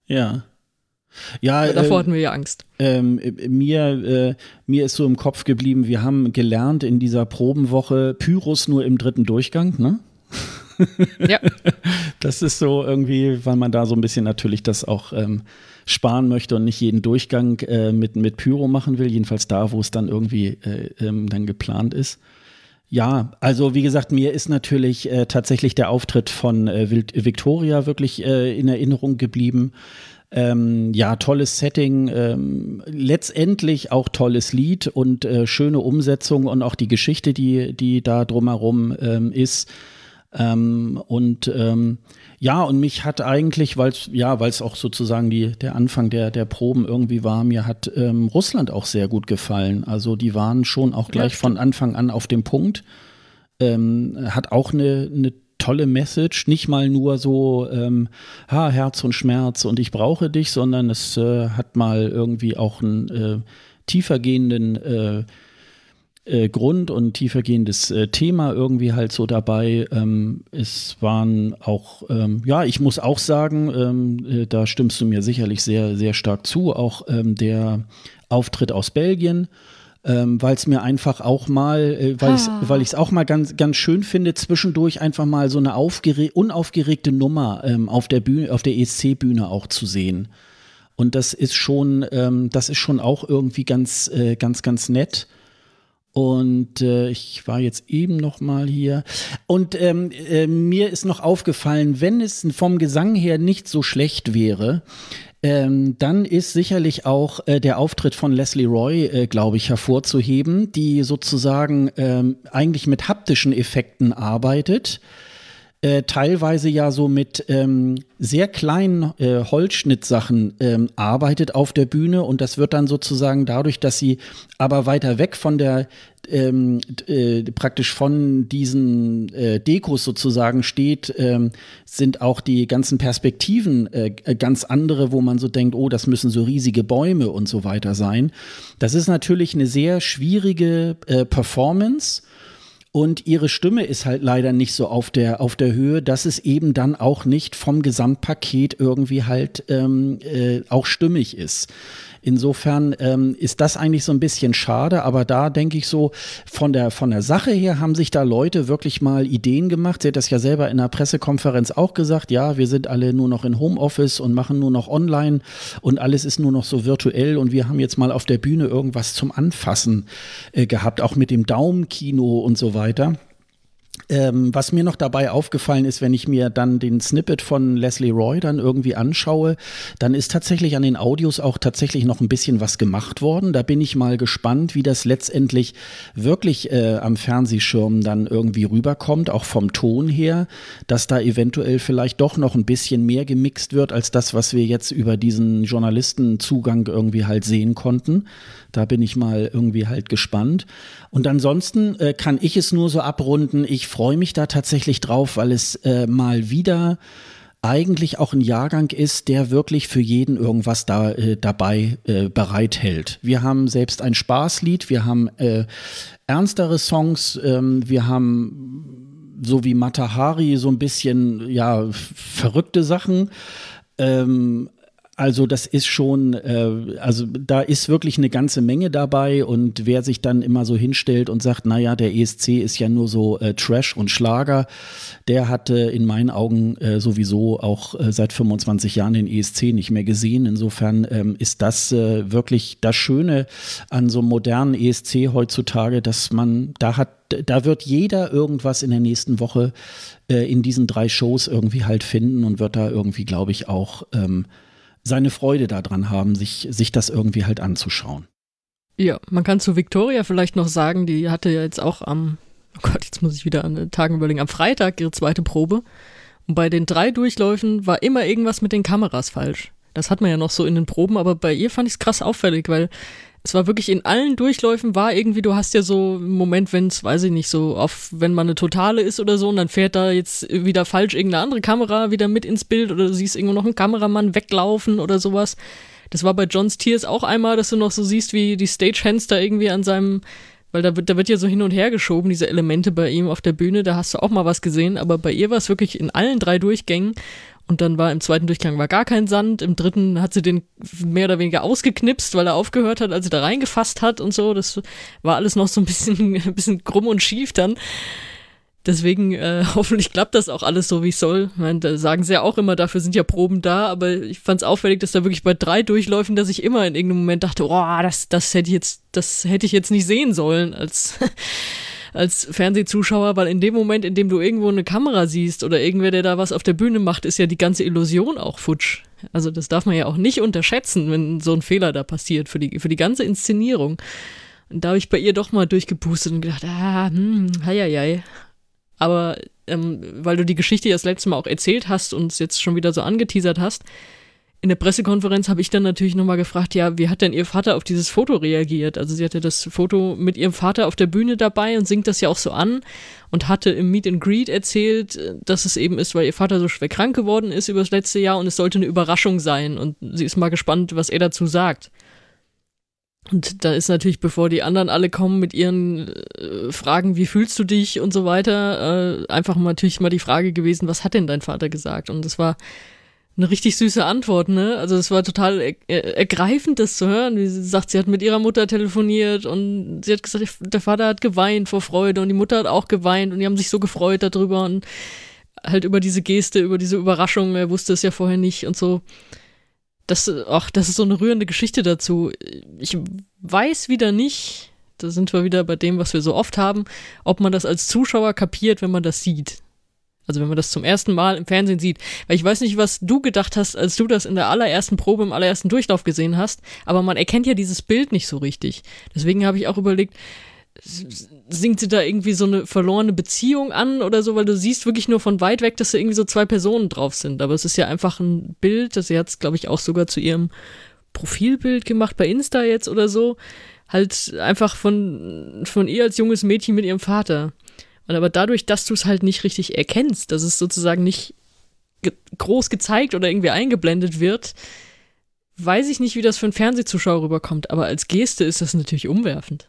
Ja. Ja, Davor äh, hatten wir ja Angst. ähm, äh, mir, äh, mir ist so im Kopf geblieben, wir haben gelernt in dieser Probenwoche Pyrus nur im dritten Durchgang, ne? Ja. Das ist so irgendwie, weil man da so ein bisschen natürlich das auch ähm, sparen möchte und nicht jeden Durchgang äh, mit, mit Pyro machen will, jedenfalls da, wo es dann irgendwie äh, ähm, dann geplant ist. Ja, also wie gesagt, mir ist natürlich äh, tatsächlich der Auftritt von äh, Victoria wirklich äh, in Erinnerung geblieben. Ähm, ja, tolles Setting, ähm, letztendlich auch tolles Lied und äh, schöne Umsetzung und auch die Geschichte, die, die da drumherum ähm, ist. Ähm, und ähm, ja, und mich hat eigentlich, weil es ja, weil es auch sozusagen die, der Anfang der, der Proben irgendwie war, mir hat ähm, Russland auch sehr gut gefallen. Also die waren schon auch gleich Ja, von Anfang an auf dem Punkt. Ähm, hat auch eine, eine tolle Message, nicht mal nur so ähm, ha, Herz und Schmerz und ich brauche dich, sondern es äh, hat mal irgendwie auch einen äh, tiefergehenden äh, äh, Grund und tiefergehendes äh, Thema irgendwie halt so dabei. Ähm, es waren auch, ähm, ja, ich muss auch sagen, ähm, äh, da stimmst du mir sicherlich sehr, sehr stark zu, auch ähm, der Auftritt aus Belgien. Ähm, weil es mir einfach auch mal, äh, weil ich's- weil ich es auch mal ganz, ganz schön finde, zwischendurch einfach mal so eine aufgere unaufgeregte Nummer ähm, auf der Bühne, auf der ESC-Bühne auch zu sehen. Und das ist schon, das ist schon auch irgendwie ganz, äh, ganz, ganz nett. Und äh, ich war jetzt eben noch mal hier. Und ähm, äh, mir ist noch aufgefallen, wenn es vom Gesang her nicht so schlecht wäre, ähm, dann ist sicherlich auch äh, der Auftritt von Leslie Roy, äh, glaube ich, hervorzuheben, die sozusagen ähm, eigentlich mit haptischen Effekten arbeitet äh, teilweise ja so mit ähm, sehr kleinen äh, Holzschnittsachen ähm, arbeitet auf der Bühne und das wird dann sozusagen dadurch, dass sie aber weiter weg von der ähm, äh, praktisch von diesen äh, Dekos sozusagen steht, ähm, sind auch die ganzen Perspektiven äh, ganz andere, wo man so denkt, oh, das müssen so riesige Bäume und so weiter sein. Das ist natürlich eine sehr schwierige äh, Performance. Und ihre Stimme ist halt leider nicht so auf der, auf der Höhe, dass es eben dann auch nicht vom Gesamtpaket irgendwie halt ähm, äh, auch stimmig ist. Insofern ähm, ist das eigentlich so ein bisschen schade, aber da denke ich so, von der, von der Sache her haben sich da Leute wirklich mal Ideen gemacht. Sie hat das ja selber in der Pressekonferenz auch gesagt, ja, wir sind alle nur noch in Homeoffice und machen nur noch online und alles ist nur noch so virtuell und wir haben jetzt mal auf der Bühne irgendwas zum Anfassen äh, gehabt, auch mit dem Daumenkino und so weiter weiter. Ähm, was mir noch dabei aufgefallen ist, wenn ich mir dann den Snippet von Leslie Roy dann irgendwie anschaue, dann ist tatsächlich an den Audios auch tatsächlich noch ein bisschen was gemacht worden. Da bin ich mal gespannt, wie das letztendlich wirklich äh, am Fernsehschirm dann irgendwie rüberkommt, auch vom Ton her, dass da eventuell vielleicht doch noch ein bisschen mehr gemixt wird als das, was wir jetzt über diesen Journalistenzugang irgendwie halt sehen konnten. Da bin ich mal irgendwie halt gespannt. Und ansonsten äh, kann ich es nur so abrunden. Ich freue mich da tatsächlich drauf, weil es äh, mal wieder eigentlich auch ein Jahrgang ist, der wirklich für jeden irgendwas da äh, dabei äh, bereithält. Wir haben selbst ein Spaßlied, wir haben äh, ernstere Songs, ähm, wir haben so wie Matahari so ein bisschen ja verrückte Sachen. Ähm, Also das ist schon, äh, also da ist wirklich eine ganze Menge dabei und wer sich dann immer so hinstellt und sagt, naja, der ESC ist ja nur so äh, Trash und Schlager, der hatte in meinen Augen äh, sowieso auch äh, seit 25 Jahren den ESC nicht mehr gesehen. Insofern ähm, ist das äh, wirklich das Schöne an so einem modernen ESC heutzutage, dass man da hat, da wird jeder irgendwas in der nächsten Woche äh, in diesen drei Shows irgendwie halt finden und wird da irgendwie, glaube ich, auch ähm, seine Freude daran haben, sich, sich das irgendwie halt anzuschauen. Ja, man kann zu Victoria vielleicht noch sagen, die hatte ja jetzt auch am, oh Gott, jetzt muss ich wieder an den Tagen überlegen, am Freitag ihre zweite Probe. Und bei den drei Durchläufen war immer irgendwas mit den Kameras falsch. Das hat man ja noch so in den Proben, aber bei ihr fand ich es krass auffällig, weil es war wirklich in allen Durchläufen war irgendwie, du hast ja so einen Moment, wenn es, weiß ich nicht, so auf, wenn man eine Totale ist oder so und dann fährt da jetzt wieder falsch irgendeine andere Kamera wieder mit ins Bild oder du siehst irgendwo noch einen Kameramann weglaufen oder sowas. Das war bei Johns Tears auch einmal, dass du noch so siehst, wie die Stagehands da irgendwie an seinem, weil da wird, da wird ja so hin und her geschoben, diese Elemente bei ihm auf der Bühne, da hast du auch mal was gesehen, aber bei ihr war es wirklich in allen drei Durchgängen und dann war im zweiten Durchgang war gar kein Sand. Im dritten hat sie den mehr oder weniger ausgeknipst, weil er aufgehört hat, als sie da reingefasst hat und so. Das war alles noch so ein bisschen, ein bisschen krumm und schief dann. Deswegen äh, hoffentlich klappt das auch alles so, wie es soll. Ich meine, da sagen sie ja auch immer, dafür sind ja Proben da, aber ich fand es auffällig, dass da wirklich bei drei Durchläufen, dass ich immer in irgendeinem Moment dachte, oh, das, das hätte ich jetzt, das hätte ich jetzt nicht sehen sollen, als als Fernsehzuschauer, weil in dem Moment, in dem du irgendwo eine Kamera siehst oder irgendwer, der da was auf der Bühne macht, ist ja die ganze Illusion auch futsch. Also das darf man ja auch nicht unterschätzen, wenn so ein Fehler da passiert für die, für die ganze Inszenierung. Und da habe ich bei ihr doch mal durchgepustet und gedacht, ah, hm, hei, hei, hei. Aber ähm, weil du die Geschichte ja das letzte Mal auch erzählt hast und es jetzt schon wieder so angeteasert hast, in der Pressekonferenz habe ich dann natürlich nochmal gefragt, ja, wie hat denn ihr Vater auf dieses Foto reagiert? Also sie hatte das Foto mit ihrem Vater auf der Bühne dabei und singt das ja auch so an und hatte im Meet and Greet erzählt, dass es eben ist, weil ihr Vater so schwer krank geworden ist über das letzte Jahr und es sollte eine Überraschung sein und sie ist mal gespannt, was er dazu sagt. Und da ist natürlich, bevor die anderen alle kommen mit ihren äh, Fragen, wie fühlst du dich und so weiter, äh, einfach mal natürlich mal die Frage gewesen, was hat denn dein Vater gesagt? Und das war eine richtig süße Antwort, ne? Also es war total er er ergreifend, das zu hören. Wie sie sagt, sie hat mit ihrer Mutter telefoniert und sie hat gesagt, der Vater hat geweint vor Freude und die Mutter hat auch geweint und die haben sich so gefreut darüber und halt über diese Geste, über diese Überraschung, er wusste es ja vorher nicht und so. Das, ach, das ist so eine rührende Geschichte dazu. Ich weiß wieder nicht, da sind wir wieder bei dem, was wir so oft haben, ob man das als Zuschauer kapiert, wenn man das sieht. Also wenn man das zum ersten Mal im Fernsehen sieht. Weil ich weiß nicht, was du gedacht hast, als du das in der allerersten Probe, im allerersten Durchlauf gesehen hast, aber man erkennt ja dieses Bild nicht so richtig. Deswegen habe ich auch überlegt, singt sie da irgendwie so eine verlorene Beziehung an oder so, weil du siehst wirklich nur von weit weg, dass da irgendwie so zwei Personen drauf sind. Aber es ist ja einfach ein Bild, das sie hat glaube ich, auch sogar zu ihrem Profilbild gemacht bei Insta jetzt oder so. Halt einfach von, von ihr als junges Mädchen mit ihrem Vater. Und aber dadurch, dass du es halt nicht richtig erkennst, dass es sozusagen nicht ge groß gezeigt oder irgendwie eingeblendet wird, weiß ich nicht, wie das für einen Fernsehzuschauer rüberkommt. Aber als Geste ist das natürlich umwerfend.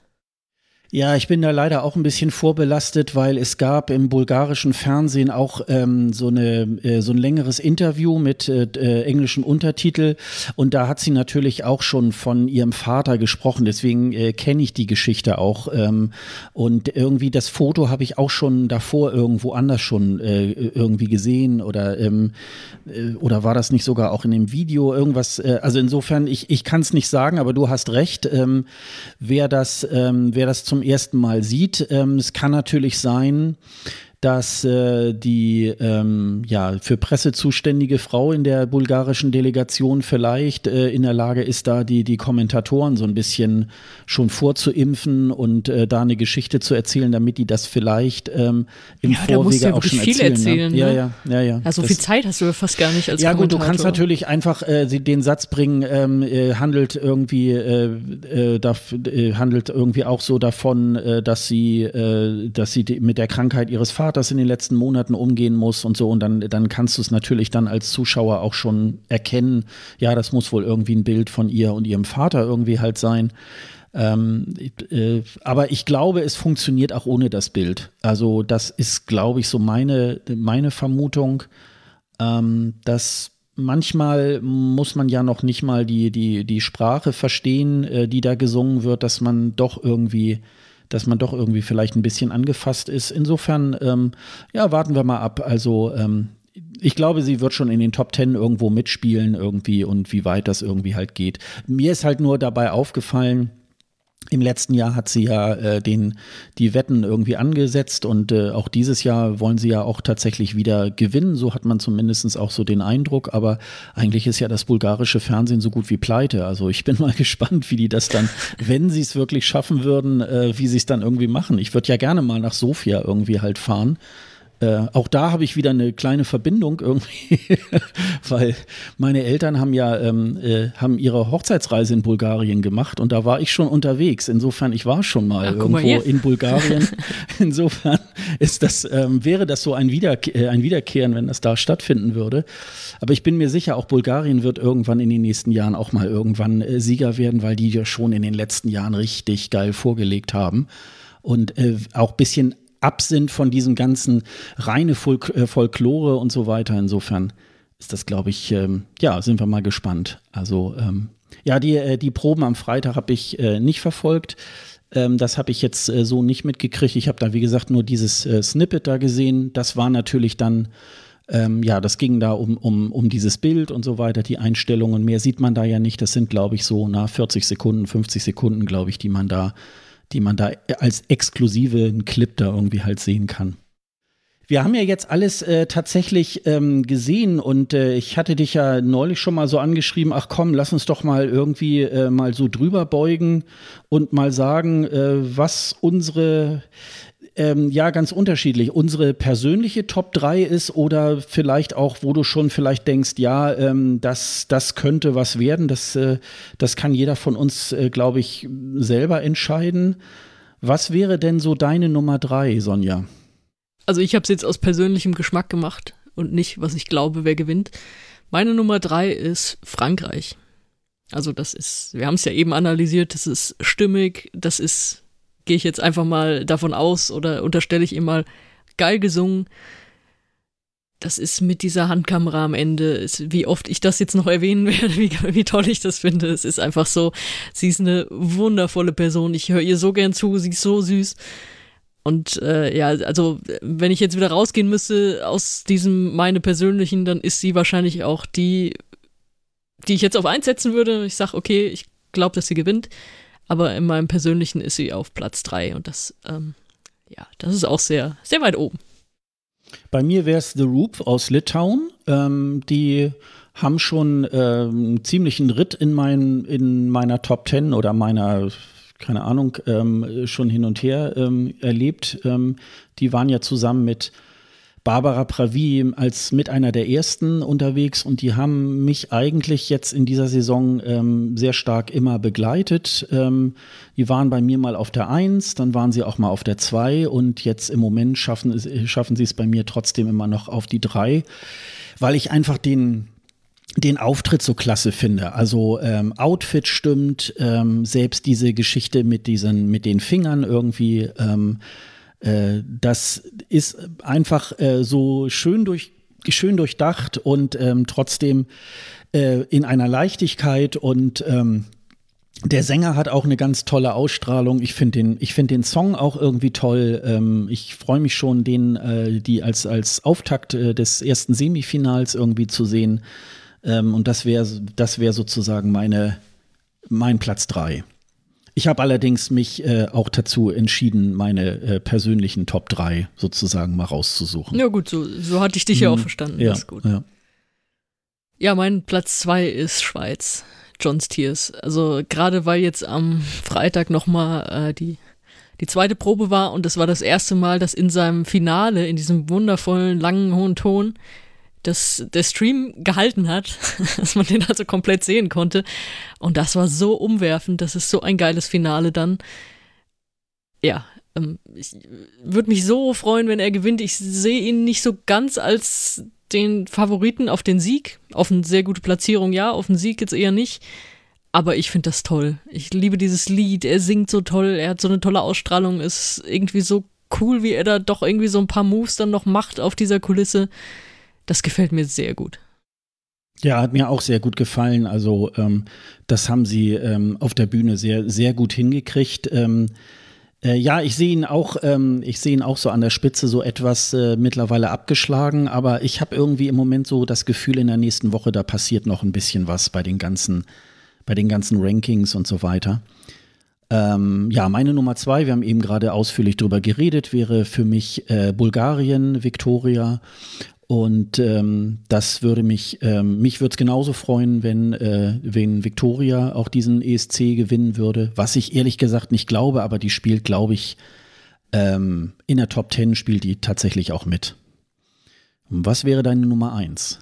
Ja, ich bin da leider auch ein bisschen vorbelastet, weil es gab im bulgarischen Fernsehen auch ähm, so, eine, äh, so ein längeres Interview mit äh, äh, englischem Untertitel. Und da hat sie natürlich auch schon von ihrem Vater gesprochen, deswegen äh, kenne ich die Geschichte auch ähm, und irgendwie das Foto habe ich auch schon davor irgendwo anders schon äh, irgendwie gesehen oder, ähm, äh, oder war das nicht sogar auch in dem Video? Irgendwas, äh, also insofern, ich, ich kann es nicht sagen, aber du hast recht, ähm, wer das, ähm, wer das zum zum ersten Mal sieht. Ähm, es kann natürlich sein, dass äh, die ähm, ja, für Presse zuständige Frau in der bulgarischen Delegation vielleicht äh, in der Lage ist, da die, die Kommentatoren so ein bisschen schon vorzuimpfen und äh, da eine Geschichte zu erzählen, damit die das vielleicht ähm, im ja, Vorwege ja auch schon viel erzählen. Ne? erzählen ne? ja, ja, ja, ja. Also viel Zeit hast du ja fast gar nicht als Ja gut, du kannst natürlich einfach äh, den Satz bringen, ähm, äh, handelt irgendwie äh, da, handelt irgendwie auch so davon, dass sie, dass sie mit der Krankheit ihres Vaters Vaters in den letzten Monaten umgehen muss und so. Und dann, dann kannst du es natürlich dann als Zuschauer auch schon erkennen, ja, das muss wohl irgendwie ein Bild von ihr und ihrem Vater irgendwie halt sein. Ähm, äh, aber ich glaube, es funktioniert auch ohne das Bild. Also das ist, glaube ich, so meine, meine Vermutung, ähm, dass manchmal muss man ja noch nicht mal die, die, die Sprache verstehen, äh, die da gesungen wird, dass man doch irgendwie dass man doch irgendwie vielleicht ein bisschen angefasst ist. Insofern, ähm, ja, warten wir mal ab. Also ähm, ich glaube, sie wird schon in den Top Ten irgendwo mitspielen irgendwie und wie weit das irgendwie halt geht. Mir ist halt nur dabei aufgefallen, im letzten Jahr hat sie ja äh, den, die Wetten irgendwie angesetzt und äh, auch dieses Jahr wollen sie ja auch tatsächlich wieder gewinnen. So hat man zumindest auch so den Eindruck. Aber eigentlich ist ja das bulgarische Fernsehen so gut wie pleite. Also ich bin mal gespannt, wie die das dann, wenn sie es wirklich schaffen würden, äh, wie sie es dann irgendwie machen. Ich würde ja gerne mal nach Sofia irgendwie halt fahren äh, auch da habe ich wieder eine kleine Verbindung irgendwie, weil meine Eltern haben ja ähm, äh, haben ihre Hochzeitsreise in Bulgarien gemacht und da war ich schon unterwegs. Insofern, ich war schon mal Ach, irgendwo mal in Bulgarien. Insofern ist das ähm, wäre das so ein, Wiederke äh, ein Wiederkehren, wenn das da stattfinden würde. Aber ich bin mir sicher, auch Bulgarien wird irgendwann in den nächsten Jahren auch mal irgendwann äh, Sieger werden, weil die ja schon in den letzten Jahren richtig geil vorgelegt haben und äh, auch bisschen ab sind von diesem ganzen reine Folk äh, Folklore und so weiter. Insofern ist das, glaube ich, ähm, ja, sind wir mal gespannt. Also, ähm, ja, die, äh, die Proben am Freitag habe ich äh, nicht verfolgt. Ähm, das habe ich jetzt äh, so nicht mitgekriegt. Ich habe da, wie gesagt, nur dieses äh, Snippet da gesehen. Das war natürlich dann, ähm, ja, das ging da um, um, um dieses Bild und so weiter, die Einstellungen. Mehr sieht man da ja nicht. Das sind, glaube ich, so na, 40 Sekunden, 50 Sekunden, glaube ich, die man da die man da als exklusiven Clip da irgendwie halt sehen kann. Wir haben ja jetzt alles äh, tatsächlich ähm, gesehen und äh, ich hatte dich ja neulich schon mal so angeschrieben, ach komm, lass uns doch mal irgendwie äh, mal so drüber beugen und mal sagen, äh, was unsere ähm, ja ganz unterschiedlich. Unsere persönliche Top 3 ist oder vielleicht auch, wo du schon vielleicht denkst, ja, ähm, das, das könnte was werden. Das, äh, das kann jeder von uns, äh, glaube ich, selber entscheiden. Was wäre denn so deine Nummer 3, Sonja? Also ich habe es jetzt aus persönlichem Geschmack gemacht und nicht, was ich glaube, wer gewinnt. Meine Nummer 3 ist Frankreich. Also das ist, wir haben es ja eben analysiert, das ist stimmig, das ist gehe ich jetzt einfach mal davon aus oder unterstelle ich ihm mal geil gesungen. Das ist mit dieser Handkamera am Ende, ist, wie oft ich das jetzt noch erwähnen werde, wie, wie toll ich das finde. Es ist einfach so, sie ist eine wundervolle Person. Ich höre ihr so gern zu, sie ist so süß. Und äh, ja, also wenn ich jetzt wieder rausgehen müsste aus diesem meine persönlichen, dann ist sie wahrscheinlich auch die, die ich jetzt auf eins setzen würde. Ich sage, okay, ich glaube, dass sie gewinnt. Aber in meinem persönlichen ist sie auf Platz 3 und das, ähm, ja, das ist auch sehr, sehr weit oben. Bei mir wäre es The Roop aus Litauen. Ähm, die haben schon ähm, ziemlichen Ritt in, mein, in meiner Top 10 oder meiner, keine Ahnung, ähm, schon hin und her ähm, erlebt. Ähm, die waren ja zusammen mit Barbara Pravi als mit einer der ersten unterwegs und die haben mich eigentlich jetzt in dieser Saison ähm, sehr stark immer begleitet. Ähm, die waren bei mir mal auf der Eins, dann waren sie auch mal auf der Zwei und jetzt im Moment schaffen, schaffen sie es bei mir trotzdem immer noch auf die Drei, weil ich einfach den den Auftritt so klasse finde. Also ähm, Outfit stimmt, ähm, selbst diese Geschichte mit diesen, mit den Fingern irgendwie. Ähm, äh, das ist einfach äh, so schön durch schön durchdacht und ähm, trotzdem äh, in einer Leichtigkeit und ähm, der Sänger hat auch eine ganz tolle Ausstrahlung. Ich finde den, ich finde den Song auch irgendwie toll. Ähm, ich freue mich schon, den, äh, die als als Auftakt äh, des ersten Semifinals irgendwie zu sehen. Ähm, und das wäre, das wäre sozusagen meine, mein Platz drei. Ich habe allerdings mich äh, auch dazu entschieden, meine äh, persönlichen Top 3 sozusagen mal rauszusuchen. Ja, gut, so, so hatte ich dich ja auch mhm. verstanden. Ja, das ist gut. Ja. ja, mein Platz 2 ist Schweiz. John's Tears. Also gerade weil jetzt am Freitag nochmal äh, die, die zweite Probe war und das war das erste Mal, dass in seinem Finale, in diesem wundervollen, langen, hohen Ton, dass der Stream gehalten hat, dass man den also komplett sehen konnte. Und das war so umwerfend, das ist so ein geiles Finale dann. Ja, ähm, ich würde mich so freuen, wenn er gewinnt. Ich sehe ihn nicht so ganz als den Favoriten auf den Sieg. Auf eine sehr gute Platzierung, ja, auf den Sieg jetzt eher nicht. Aber ich finde das toll. Ich liebe dieses Lied. Er singt so toll, er hat so eine tolle Ausstrahlung, ist irgendwie so cool, wie er da doch irgendwie so ein paar Moves dann noch macht auf dieser Kulisse. Das gefällt mir sehr gut. Ja, hat mir auch sehr gut gefallen. Also ähm, das haben sie ähm, auf der Bühne sehr, sehr gut hingekriegt. Ähm, äh, ja, ich sehe ihn auch, ähm, ich sehe ihn auch so an der Spitze so etwas äh, mittlerweile abgeschlagen, aber ich habe irgendwie im Moment so das Gefühl, in der nächsten Woche, da passiert noch ein bisschen was bei den ganzen, bei den ganzen Rankings und so weiter. Ähm, ja, meine Nummer zwei, wir haben eben gerade ausführlich drüber geredet, wäre für mich äh, Bulgarien, Victoria. Und ähm, das würde mich, ähm, mich würde es genauso freuen, wenn, äh, wenn Victoria auch diesen ESC gewinnen würde, was ich ehrlich gesagt nicht glaube, aber die spielt, glaube ich, ähm, in der Top Ten spielt die tatsächlich auch mit. Was wäre deine Nummer eins?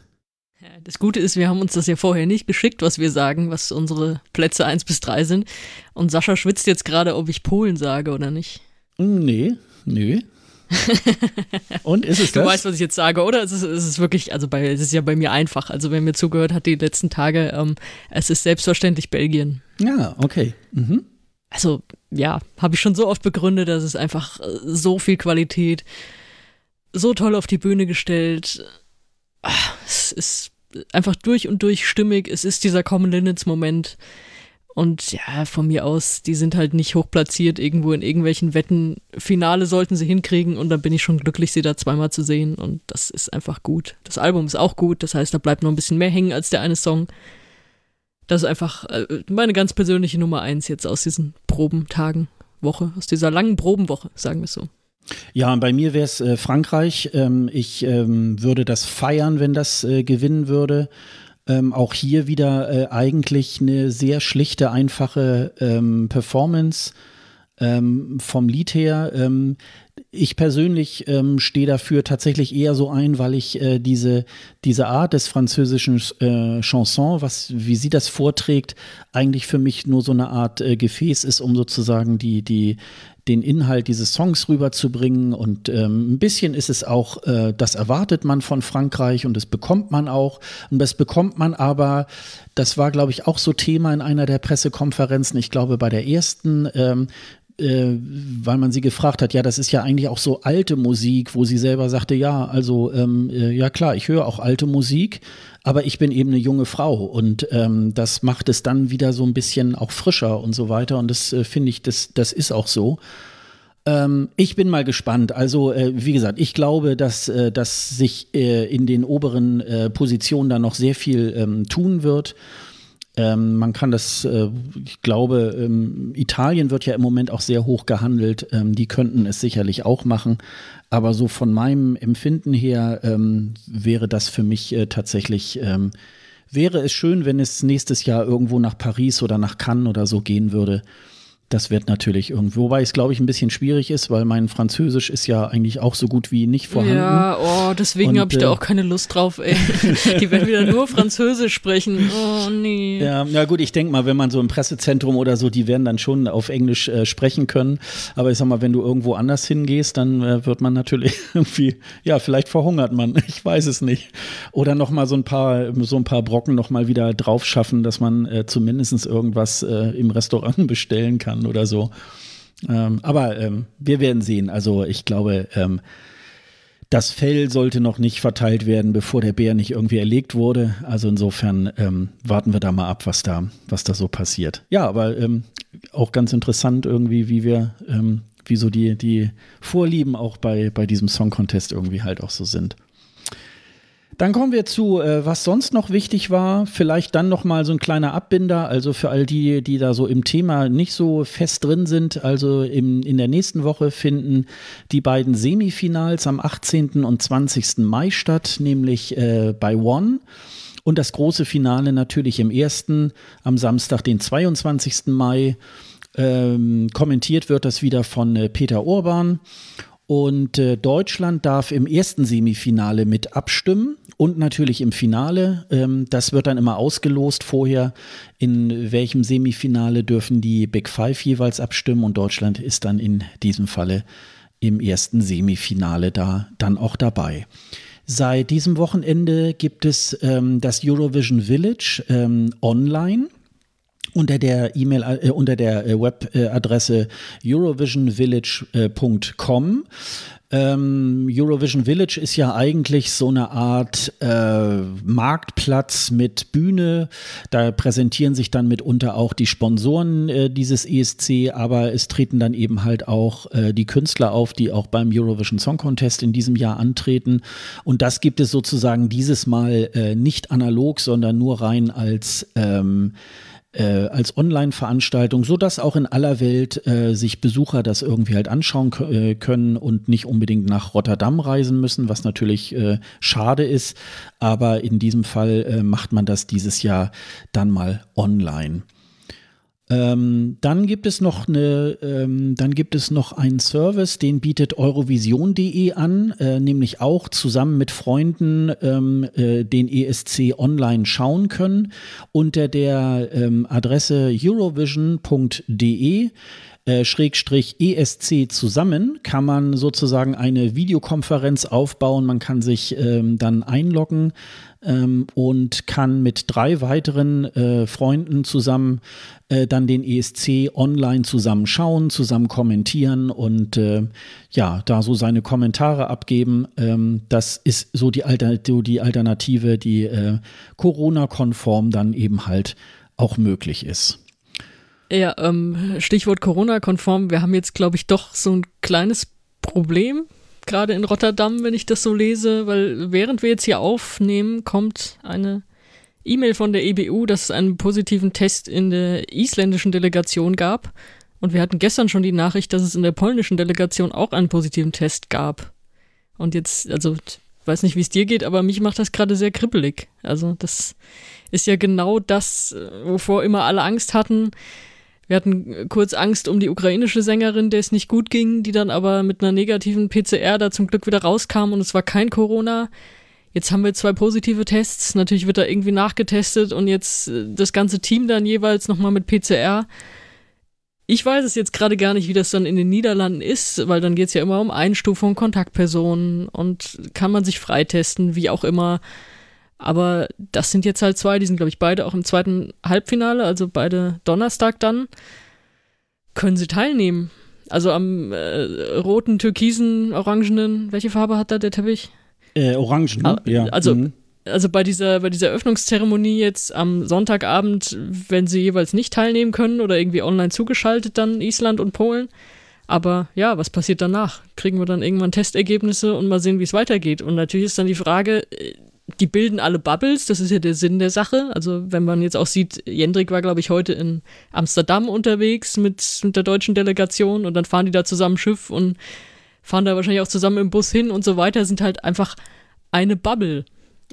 Das Gute ist, wir haben uns das ja vorher nicht geschickt, was wir sagen, was unsere Plätze eins bis drei sind. Und Sascha schwitzt jetzt gerade, ob ich Polen sage oder nicht. Nee, nee. Und ist es das? Du weißt, was ich jetzt sage, oder? Es ist, es ist wirklich, also bei, es ist ja bei mir einfach. Also wer mir zugehört hat die letzten Tage, ähm, es ist selbstverständlich Belgien. Ja, okay. Mhm. Also ja, habe ich schon so oft begründet, dass es einfach äh, so viel Qualität, so toll auf die Bühne gestellt. Ach, es ist einfach durch und durch stimmig. Es ist dieser Common Linnets Moment. Und ja, von mir aus, die sind halt nicht hochplatziert irgendwo in irgendwelchen Wetten. Finale sollten sie hinkriegen und dann bin ich schon glücklich, sie da zweimal zu sehen. Und das ist einfach gut. Das Album ist auch gut, das heißt, da bleibt noch ein bisschen mehr hängen als der eine Song. Das ist einfach äh, meine ganz persönliche Nummer eins jetzt aus diesen Probentagen, Woche, aus dieser langen Probenwoche, sagen wir es so. Ja, bei mir wäre es äh, Frankreich. Ähm, ich ähm, würde das feiern, wenn das äh, gewinnen würde. Ähm, auch hier wieder äh, eigentlich eine sehr schlichte, einfache ähm, Performance ähm, vom Lied her. Ähm, ich persönlich ähm, stehe dafür tatsächlich eher so ein, weil ich äh, diese, diese Art des französischen äh, Chanson, was, wie sie das vorträgt, eigentlich für mich nur so eine Art äh, Gefäß ist, um sozusagen die, die, den Inhalt dieses Songs rüberzubringen. Und ähm, ein bisschen ist es auch, äh, das erwartet man von Frankreich und das bekommt man auch. Und das bekommt man aber, das war, glaube ich, auch so Thema in einer der Pressekonferenzen. Ich glaube, bei der ersten ähm, äh, weil man sie gefragt hat, ja, das ist ja eigentlich auch so alte Musik, wo sie selber sagte, ja, also ähm, äh, ja klar, ich höre auch alte Musik, aber ich bin eben eine junge Frau und ähm, das macht es dann wieder so ein bisschen auch frischer und so weiter und das äh, finde ich, das, das ist auch so. Ähm, ich bin mal gespannt. Also, äh, wie gesagt, ich glaube, dass, äh, dass sich äh, in den oberen Positionen da noch sehr viel ähm, tun wird. Ähm, man kann das, äh, ich glaube, ähm, Italien wird ja im Moment auch sehr hoch gehandelt. Ähm, die könnten es sicherlich auch machen. Aber so von meinem Empfinden her ähm, wäre das für mich äh, tatsächlich, ähm, wäre es schön, wenn es nächstes Jahr irgendwo nach Paris oder nach Cannes oder so gehen würde. Das wird natürlich irgendwo, wobei es, glaube ich, ein bisschen schwierig ist, weil mein Französisch ist ja eigentlich auch so gut wie nicht vorhanden. Ja, oh, deswegen habe ich da äh, auch keine Lust drauf, ey. Die werden wieder nur Französisch sprechen. Oh, nee. Ja, na gut, ich denke mal, wenn man so im Pressezentrum oder so, die werden dann schon auf Englisch äh, sprechen können. Aber ich sag mal, wenn du irgendwo anders hingehst, dann äh, wird man natürlich irgendwie, ja, vielleicht verhungert man. Ich weiß es nicht. Oder nochmal so ein paar, so ein paar Brocken nochmal wieder drauf schaffen, dass man äh, zumindest irgendwas äh, im Restaurant bestellen kann kann oder so. Ähm, aber ähm, wir werden sehen. Also ich glaube, ähm, das Fell sollte noch nicht verteilt werden, bevor der Bär nicht irgendwie erlegt wurde. Also insofern ähm, warten wir da mal ab, was da, was da so passiert. Ja, aber ähm, auch ganz interessant irgendwie, wie wir, ähm, wie so die, die Vorlieben auch bei, bei diesem Song Contest irgendwie halt auch so sind. Dann kommen wir zu, äh, was sonst noch wichtig war. Vielleicht dann noch mal so ein kleiner Abbinder. Also für all die, die da so im Thema nicht so fest drin sind. Also im, in der nächsten Woche finden die beiden Semifinals am 18. und 20. Mai statt, nämlich äh, bei One. Und das große Finale natürlich im ersten, am Samstag, den 22. Mai. Ähm, kommentiert wird das wieder von äh, Peter Urban. Und äh, Deutschland darf im ersten Semifinale mit abstimmen und natürlich im Finale. Ähm, das wird dann immer ausgelost vorher, in welchem Semifinale dürfen die Big Five jeweils abstimmen und Deutschland ist dann in diesem Falle im ersten Semifinale da dann auch dabei. Seit diesem Wochenende gibt es ähm, das Eurovision Village ähm, online. Unter der E-Mail äh, unter der äh, Webadresse eurovisionvillage.com. Ähm, Eurovision Village ist ja eigentlich so eine Art äh, Marktplatz mit Bühne. Da präsentieren sich dann mitunter auch die Sponsoren äh, dieses ESC, aber es treten dann eben halt auch äh, die Künstler auf, die auch beim Eurovision Song Contest in diesem Jahr antreten. Und das gibt es sozusagen dieses Mal äh, nicht analog, sondern nur rein als ähm, äh, als Online-Veranstaltung, sodass auch in aller Welt äh, sich Besucher das irgendwie halt anschauen äh, können und nicht unbedingt nach Rotterdam reisen müssen, was natürlich äh, schade ist. Aber in diesem Fall äh, macht man das dieses Jahr dann mal online. Ähm, dann gibt es noch eine, ähm, dann gibt es noch einen Service, den bietet Eurovision.de an, äh, nämlich auch zusammen mit Freunden ähm, äh, den ESC online schauen können unter der ähm, Adresse eurovision.de äh, Schrägstrich ESC zusammen kann man sozusagen eine Videokonferenz aufbauen. Man kann sich ähm, dann einloggen ähm, und kann mit drei weiteren äh, Freunden zusammen äh, dann den ESC online zusammen schauen, zusammen kommentieren und äh, ja, da so seine Kommentare abgeben. Ähm, das ist so die, Alter, die Alternative, die äh, Corona-konform dann eben halt auch möglich ist. Ja, ähm, Stichwort Corona-konform. Wir haben jetzt, glaube ich, doch so ein kleines Problem gerade in Rotterdam, wenn ich das so lese, weil während wir jetzt hier aufnehmen, kommt eine E-Mail von der EBU, dass es einen positiven Test in der isländischen Delegation gab. Und wir hatten gestern schon die Nachricht, dass es in der polnischen Delegation auch einen positiven Test gab. Und jetzt, also, weiß nicht, wie es dir geht, aber mich macht das gerade sehr kribbelig. Also, das ist ja genau das, wovor immer alle Angst hatten wir hatten kurz Angst um die ukrainische Sängerin, der es nicht gut ging, die dann aber mit einer negativen PCR da zum Glück wieder rauskam und es war kein Corona. Jetzt haben wir zwei positive Tests. Natürlich wird da irgendwie nachgetestet und jetzt äh, das ganze Team dann jeweils nochmal mit PCR. Ich weiß es jetzt gerade gar nicht, wie das dann in den Niederlanden ist, weil dann geht es ja immer um Einstufung, Kontaktpersonen und kann man sich freitesten, wie auch immer. Aber das sind jetzt halt zwei, die sind, glaube ich, beide auch im zweiten Halbfinale, also beide Donnerstag dann. Können sie teilnehmen? Also am äh, roten, türkisen, orangenen, welche Farbe hat da der Teppich? Äh, orangen, ne? ja. Also, mhm. also bei dieser, bei dieser Öffnungszeremonie jetzt am Sonntagabend, wenn sie jeweils nicht teilnehmen können oder irgendwie online zugeschaltet, dann Island und Polen. Aber ja, was passiert danach? Kriegen wir dann irgendwann Testergebnisse und mal sehen, wie es weitergeht? Und natürlich ist dann die Frage, äh, die bilden alle Bubbles, das ist ja der Sinn der Sache. Also wenn man jetzt auch sieht, Jendrik war, glaube ich, heute in Amsterdam unterwegs mit, mit der deutschen Delegation und dann fahren die da zusammen Schiff und fahren da wahrscheinlich auch zusammen im Bus hin und so weiter, sind halt einfach eine Bubble.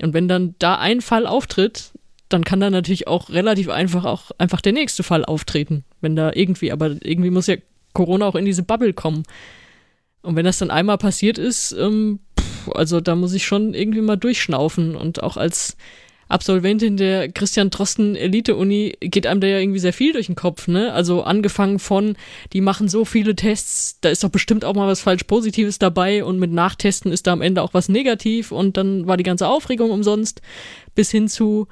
Und wenn dann da ein Fall auftritt, dann kann da natürlich auch relativ einfach auch einfach der nächste Fall auftreten. Wenn da irgendwie, aber irgendwie muss ja Corona auch in diese Bubble kommen. Und wenn das dann einmal passiert ist, ähm, also da muss ich schon irgendwie mal durchschnaufen und auch als Absolventin der Christian Drosten Elite-Uni geht einem da ja irgendwie sehr viel durch den Kopf, ne? Also angefangen von, die machen so viele Tests, da ist doch bestimmt auch mal was falsch Positives dabei und mit Nachtesten ist da am Ende auch was negativ und dann war die ganze Aufregung umsonst, bis hin zu,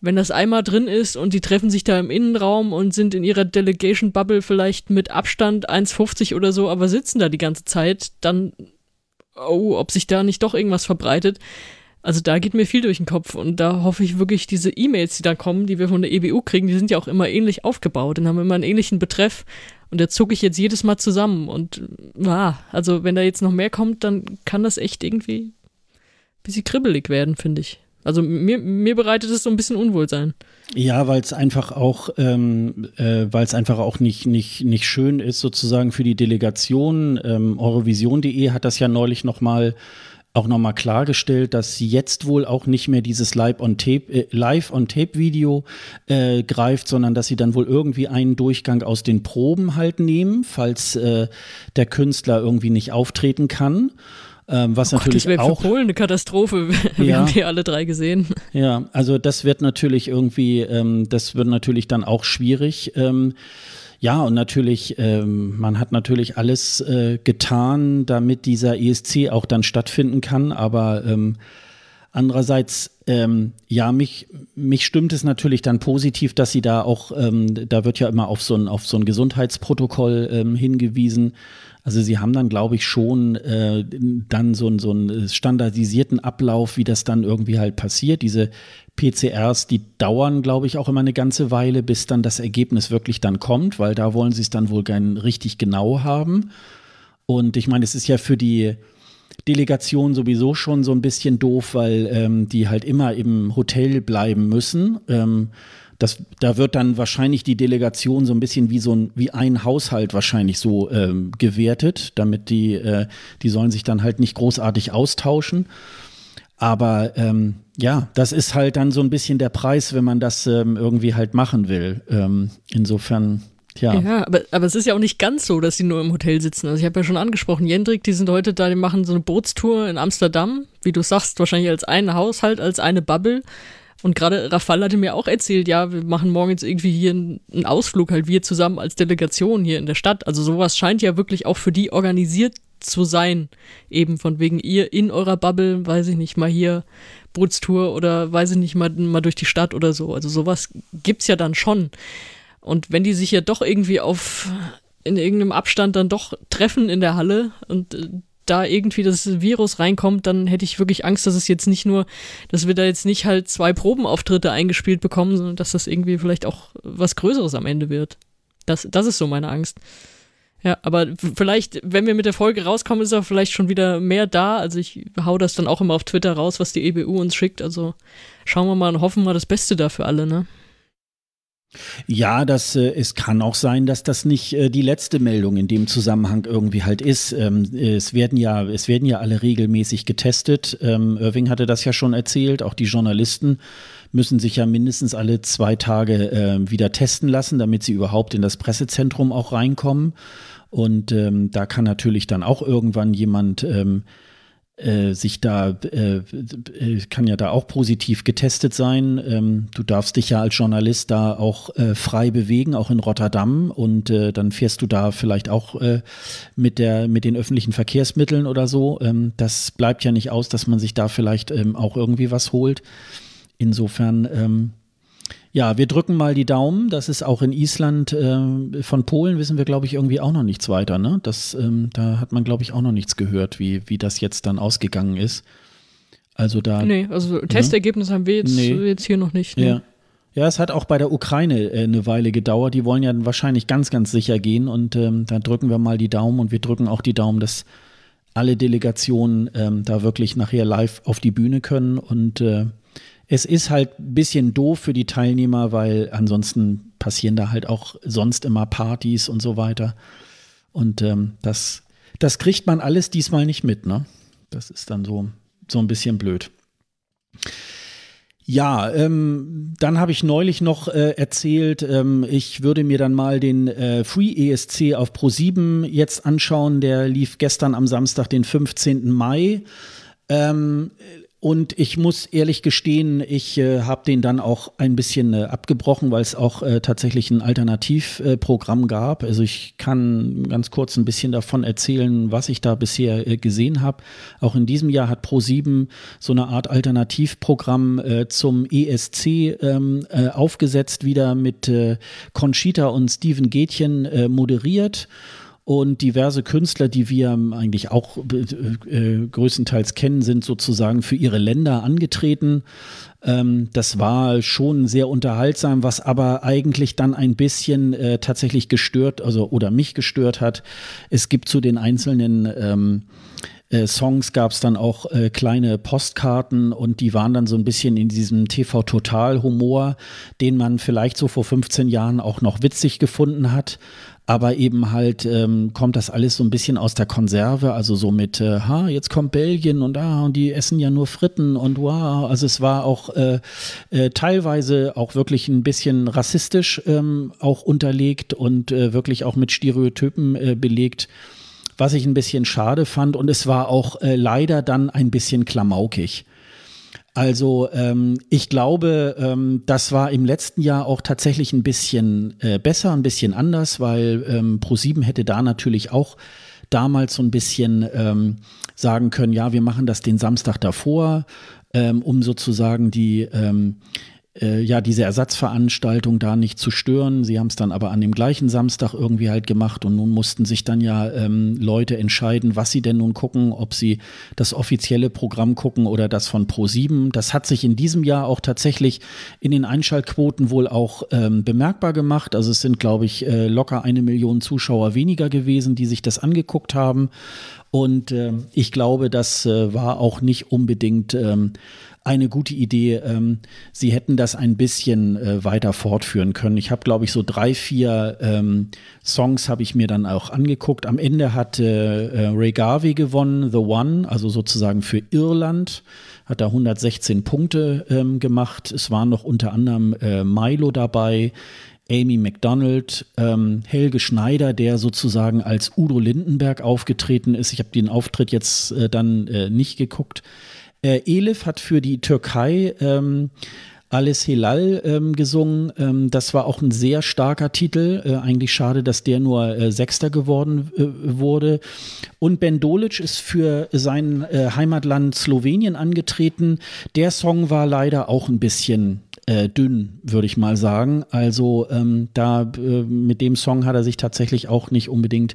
wenn das einmal drin ist und die treffen sich da im Innenraum und sind in ihrer Delegation Bubble vielleicht mit Abstand 1,50 oder so, aber sitzen da die ganze Zeit, dann oh, ob sich da nicht doch irgendwas verbreitet. Also da geht mir viel durch den Kopf und da hoffe ich wirklich, diese E-Mails, die da kommen, die wir von der EBU kriegen, die sind ja auch immer ähnlich aufgebaut und haben immer einen ähnlichen Betreff und da zucke ich jetzt jedes Mal zusammen und ah, also wenn da jetzt noch mehr kommt, dann kann das echt irgendwie ein bisschen kribbelig werden, finde ich. Also mir, mir bereitet es so ein bisschen Unwohlsein. Ja, weil es einfach auch, ähm, äh, weil es einfach auch nicht, nicht, nicht schön ist, sozusagen für die Delegation. Ähm, Eurovision.de hat das ja neulich nochmal auch nochmal klargestellt, dass jetzt wohl auch nicht mehr dieses Live-on-Tape äh, Live äh, greift, sondern dass sie dann wohl irgendwie einen Durchgang aus den Proben halt nehmen, falls äh, der Künstler irgendwie nicht auftreten kann. Ähm, was oh natürlich Gott, das auch für Polen eine Katastrophe. Wir ja, haben die alle drei gesehen. Ja, also das wird natürlich irgendwie, ähm, das wird natürlich dann auch schwierig. Ähm, ja, und natürlich, ähm, man hat natürlich alles äh, getan, damit dieser ESC auch dann stattfinden kann, aber ähm, Andererseits, ähm, ja, mich, mich stimmt es natürlich dann positiv, dass sie da auch, ähm, da wird ja immer auf so ein, auf so ein Gesundheitsprotokoll ähm, hingewiesen. Also sie haben dann, glaube ich, schon äh, dann so, ein, so einen standardisierten Ablauf, wie das dann irgendwie halt passiert. Diese PCRs, die dauern, glaube ich, auch immer eine ganze Weile, bis dann das Ergebnis wirklich dann kommt, weil da wollen sie es dann wohl gern richtig genau haben. Und ich meine, es ist ja für die Delegation sowieso schon so ein bisschen doof, weil ähm, die halt immer im Hotel bleiben müssen. Ähm, das, da wird dann wahrscheinlich die Delegation so ein bisschen wie so ein, wie ein Haushalt wahrscheinlich so ähm, gewertet, damit die, äh, die sollen sich dann halt nicht großartig austauschen. Aber ähm, ja, das ist halt dann so ein bisschen der Preis, wenn man das ähm, irgendwie halt machen will. Ähm, insofern ja. ja, aber, aber es ist ja auch nicht ganz so, dass sie nur im Hotel sitzen. Also ich habe ja schon angesprochen, Jendrik, die sind heute da, die machen so eine Bootstour in Amsterdam, wie du sagst, wahrscheinlich als ein Haushalt, als eine Bubble. Und gerade Rafal hatte mir auch erzählt, ja, wir machen morgen jetzt irgendwie hier einen Ausflug, halt wir zusammen als Delegation hier in der Stadt. Also sowas scheint ja wirklich auch für die organisiert zu sein. Eben von wegen ihr in eurer Bubble, weiß ich nicht, mal hier Bootstour oder weiß ich nicht, mal, mal durch die Stadt oder so. Also sowas gibt's ja dann schon. Und wenn die sich ja doch irgendwie auf in irgendeinem Abstand dann doch treffen in der Halle und äh, da irgendwie das Virus reinkommt, dann hätte ich wirklich Angst, dass es jetzt nicht nur, dass wir da jetzt nicht halt zwei Probenauftritte eingespielt bekommen, sondern dass das irgendwie vielleicht auch was Größeres am Ende wird. Das, das ist so meine Angst. Ja, aber vielleicht, wenn wir mit der Folge rauskommen, ist auch vielleicht schon wieder mehr da. Also ich hau das dann auch immer auf Twitter raus, was die EBU uns schickt. Also schauen wir mal und hoffen wir das Beste da für alle, ne? Ja, das, äh, es kann auch sein, dass das nicht äh, die letzte Meldung in dem Zusammenhang irgendwie halt ist. Ähm, es werden ja, es werden ja alle regelmäßig getestet. Ähm, Irving hatte das ja schon erzählt. Auch die Journalisten müssen sich ja mindestens alle zwei Tage äh, wieder testen lassen, damit sie überhaupt in das Pressezentrum auch reinkommen. Und ähm, da kann natürlich dann auch irgendwann jemand ähm, äh, sich da, äh, äh, kann ja da auch positiv getestet sein. Ähm, du darfst dich ja als Journalist da auch äh, frei bewegen, auch in Rotterdam. Und äh, dann fährst du da vielleicht auch mit, der, mit den öffentlichen Verkehrsmitteln oder so. Ähm, das bleibt ja nicht aus, dass man sich da vielleicht ähm, auch irgendwie was holt. Insofern, ähm, ja, wir drücken mal die Daumen. Das ist auch in Island. Äh, von Polen wissen wir, glaube ich, irgendwie auch noch nichts weiter. Ne? Das, ähm, da hat man, glaube ich, auch noch nichts gehört, wie, wie das jetzt dann ausgegangen ist. Also da. Nee, also ne? Testergebnis haben wir jetzt, nee. jetzt hier noch nicht. Ne? Ja. Ja, es hat auch bei der Ukraine äh, eine Weile gedauert. Die wollen ja wahrscheinlich ganz, ganz sicher gehen und ähm, da drücken wir mal die Daumen und wir drücken auch die Daumen, dass alle Delegationen ähm, da wirklich nachher live auf die Bühne können und äh, es ist halt ein bisschen doof für die Teilnehmer, weil ansonsten passieren da halt auch sonst immer Partys und so weiter. Und ähm, das, das kriegt man alles diesmal nicht mit, ne? Das ist dann so, so ein bisschen blöd. Ja, ähm, dann habe ich neulich noch äh, erzählt, ähm, ich würde mir dann mal den äh, Free ESC auf Pro7 jetzt anschauen. Der lief gestern am Samstag, den 15. Mai. Ähm, und ich muss ehrlich gestehen, ich äh, habe den dann auch ein bisschen äh, abgebrochen, weil es auch äh, tatsächlich ein Alternativprogramm äh, gab. Also ich kann ganz kurz ein bisschen davon erzählen, was ich da bisher äh, gesehen habe. Auch in diesem Jahr hat Pro7 so eine Art Alternativprogramm äh, zum ESC ähm, aufgesetzt, wieder mit Conchita und Steven Gätchen moderiert und diverse Künstler, die wir eigentlich auch äh, äh, größtenteils kennen, sind sozusagen für ihre Länder angetreten. Ähm, das war schon sehr unterhaltsam, was aber eigentlich dann ein bisschen äh, tatsächlich gestört, also oder mich gestört hat. Es gibt zu den einzelnen ähm, äh, Songs gab es dann auch äh, kleine Postkarten und die waren dann so ein bisschen in diesem TV-Total-Humor, den man vielleicht so vor 15 Jahren auch noch witzig gefunden hat aber eben halt ähm, kommt das alles so ein bisschen aus der Konserve, also so mit, äh, ha, jetzt kommt Belgien und ah, und die essen ja nur Fritten und wow, also es war auch äh, äh, teilweise auch wirklich ein bisschen rassistisch ähm, auch unterlegt und äh, wirklich auch mit Stereotypen äh, belegt, was ich ein bisschen schade fand und es war auch äh, leider dann ein bisschen klamaukig. Also ähm, ich glaube, ähm, das war im letzten Jahr auch tatsächlich ein bisschen äh, besser, ein bisschen anders, weil ähm, Pro7 hätte da natürlich auch damals so ein bisschen ähm, sagen können, ja, wir machen das den Samstag davor, ähm, um sozusagen die ähm, äh, ja, diese Ersatzveranstaltung da nicht zu stören. Sie haben es dann aber an dem gleichen Samstag irgendwie halt gemacht und nun mussten sich dann ja ähm, Leute entscheiden, was sie denn nun gucken, ob sie das offizielle Programm gucken oder das von Pro7. Das hat sich in diesem Jahr auch tatsächlich in den Einschaltquoten wohl auch ähm, bemerkbar gemacht. Also es sind, glaube ich, äh, locker eine Million Zuschauer weniger gewesen, die sich das angeguckt haben. Und äh, ich glaube, das äh, war auch nicht unbedingt ähm, eine gute Idee. Ähm, sie hätten das ein bisschen äh, weiter fortführen können. Ich habe, glaube ich, so drei, vier ähm, Songs habe ich mir dann auch angeguckt. Am Ende hat äh, Ray Garvey gewonnen, The One, also sozusagen für Irland hat da 116 Punkte ähm, gemacht. Es waren noch unter anderem äh, Milo dabei, Amy McDonald, ähm, Helge Schneider, der sozusagen als Udo Lindenberg aufgetreten ist. Ich habe den Auftritt jetzt äh, dann äh, nicht geguckt. Äh, Elif hat für die Türkei ähm, Alice Hilal ähm, gesungen. Ähm, das war auch ein sehr starker Titel. Äh, eigentlich schade, dass der nur äh, Sechster geworden äh, wurde. Und Ben Dolic ist für sein äh, Heimatland Slowenien angetreten. Der Song war leider auch ein bisschen äh, dünn, würde ich mal sagen. Also ähm, da äh, mit dem Song hat er sich tatsächlich auch nicht unbedingt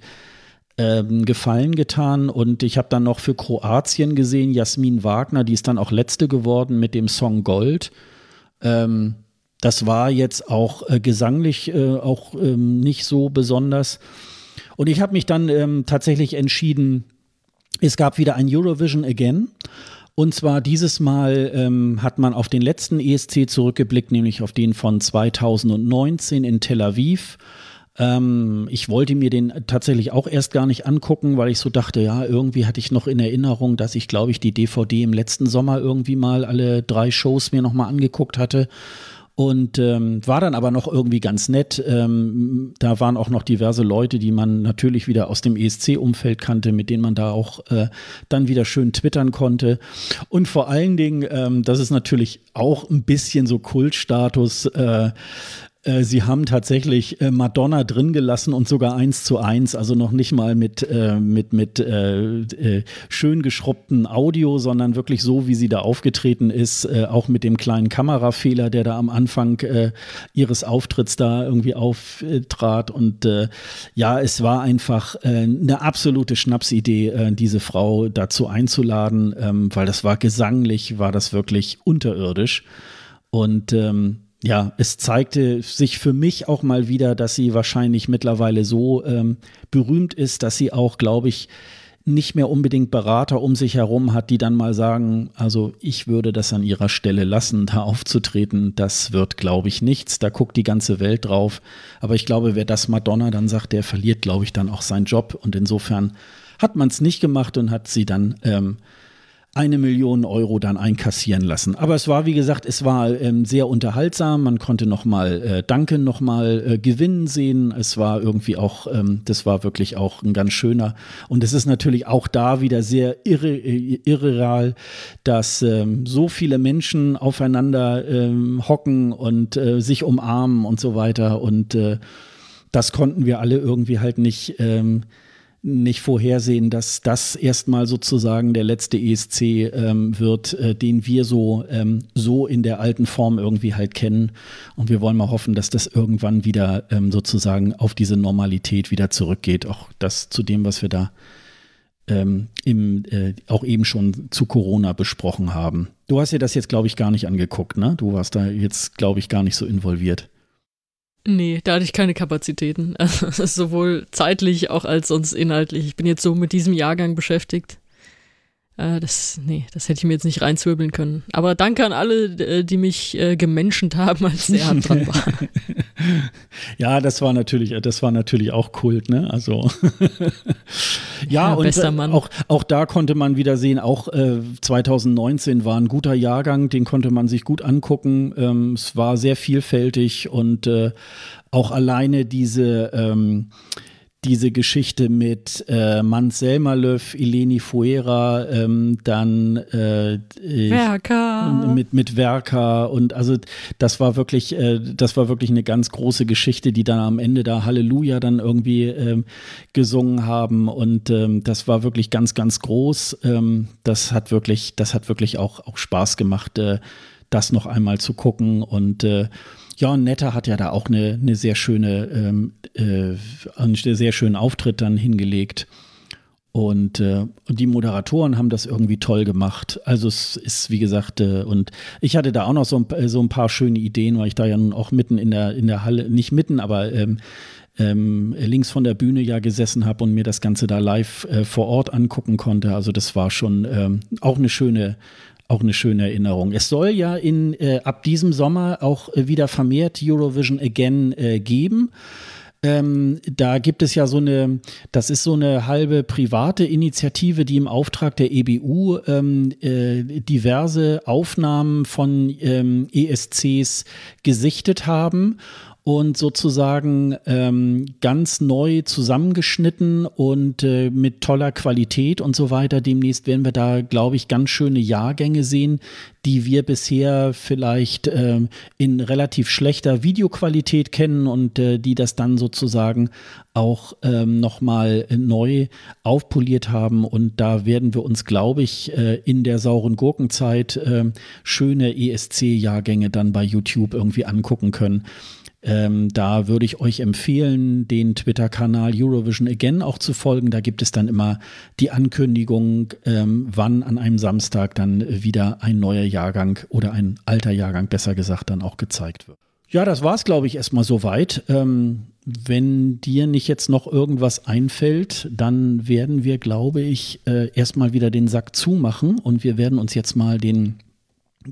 ähm, Gefallen getan und ich habe dann noch für Kroatien gesehen, Jasmin Wagner, die ist dann auch letzte geworden mit dem Song Gold. Ähm, das war jetzt auch äh, gesanglich äh, auch ähm, nicht so besonders. Und ich habe mich dann ähm, tatsächlich entschieden, es gab wieder ein Eurovision Again. Und zwar dieses Mal ähm, hat man auf den letzten ESC zurückgeblickt, nämlich auf den von 2019 in Tel Aviv. Ähm, ich wollte mir den tatsächlich auch erst gar nicht angucken, weil ich so dachte, ja, irgendwie hatte ich noch in Erinnerung, dass ich, glaube ich, die DVD im letzten Sommer irgendwie mal alle drei Shows mir nochmal angeguckt hatte. Und ähm, war dann aber noch irgendwie ganz nett. Ähm, da waren auch noch diverse Leute, die man natürlich wieder aus dem ESC-Umfeld kannte, mit denen man da auch äh, dann wieder schön twittern konnte. Und vor allen Dingen, ähm, das ist natürlich auch ein bisschen so Kultstatus. Äh, äh, sie haben tatsächlich äh, Madonna drin gelassen und sogar eins zu eins, also noch nicht mal mit, äh, mit, mit schön geschrubbtem Audio, sondern wirklich so, wie sie da aufgetreten ist, auch mit dem kleinen Kamerafehler, der da am Anfang ihres Auftritts da irgendwie auftrat. Und ja, es war einfach eine absolute Schnapsidee, diese Frau dazu einzuladen, ähm, weil das war gesanglich, war das wirklich unterirdisch. Und ähm, ja, es zeigte sich für mich auch mal wieder, dass sie wahrscheinlich mittlerweile so ähm, berühmt ist, dass sie auch, glaube ich, nicht mehr unbedingt Berater um sich herum hat, die dann mal sagen, also ich würde das an ihrer Stelle lassen, da aufzutreten. Das wird, glaube ich, nichts. Da guckt die ganze Welt drauf. Aber ich glaube, wer das Madonna dann sagt, der verliert, glaube ich, dann auch seinen Job. Und insofern hat man es nicht gemacht und hat sie dann ähm, eine Million Euro dann einkassieren lassen. Aber es war, wie gesagt, es war ähm, sehr unterhaltsam. Man konnte nochmal äh, Duncan nochmal äh, gewinnen sehen. Es war irgendwie auch, ähm, das war wirklich auch ein ganz schöner. Und es ist natürlich auch da wieder sehr irre, äh, irreal, dass ähm, so viele Menschen aufeinander ähm, hocken und äh, sich umarmen und so weiter. Und äh, das konnten wir alle irgendwie halt nicht ähm, nicht vorhersehen, dass das erstmal sozusagen der letzte ESC ähm, wird, äh, den wir so, ähm, so in der alten Form irgendwie halt kennen. Und wir wollen mal hoffen, dass das irgendwann wieder ähm, sozusagen auf diese Normalität wieder zurückgeht. Auch das zu dem, was wir da ähm, im, äh, auch eben schon zu Corona besprochen haben. Du hast dir das jetzt, glaube ich, gar nicht angeguckt, ne? Du warst da jetzt, glaube ich, gar nicht so involviert. Nee, da hatte ich keine Kapazitäten. Also, sowohl zeitlich auch als sonst inhaltlich. Ich bin jetzt so mit diesem Jahrgang beschäftigt. Äh, das, nee, das hätte ich mir jetzt nicht reinzwirbeln können. Aber danke an alle, äh, die mich äh, gemenschent haben, als der Hand dran war. ja, das war natürlich, das war natürlich auch Kult, ne? Also ja, ja, und Mann. Auch, auch da konnte man wieder sehen, auch äh, 2019 war ein guter Jahrgang, den konnte man sich gut angucken. Ähm, es war sehr vielfältig und äh, auch alleine diese ähm, diese Geschichte mit äh, Mans Selmerlöw, Eleni Fuera, ähm, dann äh, Werker. mit mit Werker und also das war wirklich äh, das war wirklich eine ganz große Geschichte, die dann am Ende da Halleluja dann irgendwie ähm, gesungen haben und ähm, das war wirklich ganz ganz groß. Ähm, das hat wirklich das hat wirklich auch auch Spaß gemacht, äh, das noch einmal zu gucken und äh, ja, und Netta hat ja da auch eine, eine sehr schöne, ähm, äh, einen sehr schönen Auftritt dann hingelegt. Und, äh, die Moderatoren haben das irgendwie toll gemacht. Also es ist, wie gesagt, äh, und ich hatte da auch noch so ein, so ein paar schöne Ideen, weil ich da ja nun auch mitten in der, in der Halle, nicht mitten, aber ähm, ähm, links von der Bühne ja gesessen habe und mir das Ganze da live äh, vor Ort angucken konnte. Also das war schon ähm, auch eine schöne, auch eine schöne Erinnerung. Es soll ja in, äh, ab diesem Sommer auch äh, wieder vermehrt Eurovision Again äh, geben. Ähm, da gibt es ja so eine, das ist so eine halbe private Initiative, die im Auftrag der EBU ähm, äh, diverse Aufnahmen von ähm, ESCs gesichtet haben und sozusagen ähm, ganz neu zusammengeschnitten und äh, mit toller Qualität und so weiter. Demnächst werden wir da, glaube ich, ganz schöne Jahrgänge sehen, die wir bisher vielleicht äh, in relativ schlechter Videoqualität kennen und äh, die das dann sozusagen auch ähm, nochmal neu aufpoliert haben. Und da werden wir uns, glaube ich, äh, in der sauren Gurkenzeit äh, schöne ESC-Jahrgänge dann bei YouTube irgendwie angucken können. Ähm, da würde ich euch empfehlen, den Twitter-Kanal Eurovision Again auch zu folgen. Da gibt es dann immer die Ankündigung, ähm, wann an einem Samstag dann wieder ein neuer Jahrgang oder ein alter Jahrgang, besser gesagt, dann auch gezeigt wird. Ja, das war es, glaube ich, erstmal soweit. Ähm, wenn dir nicht jetzt noch irgendwas einfällt, dann werden wir, glaube ich, äh, erstmal wieder den Sack zumachen und wir werden uns jetzt mal den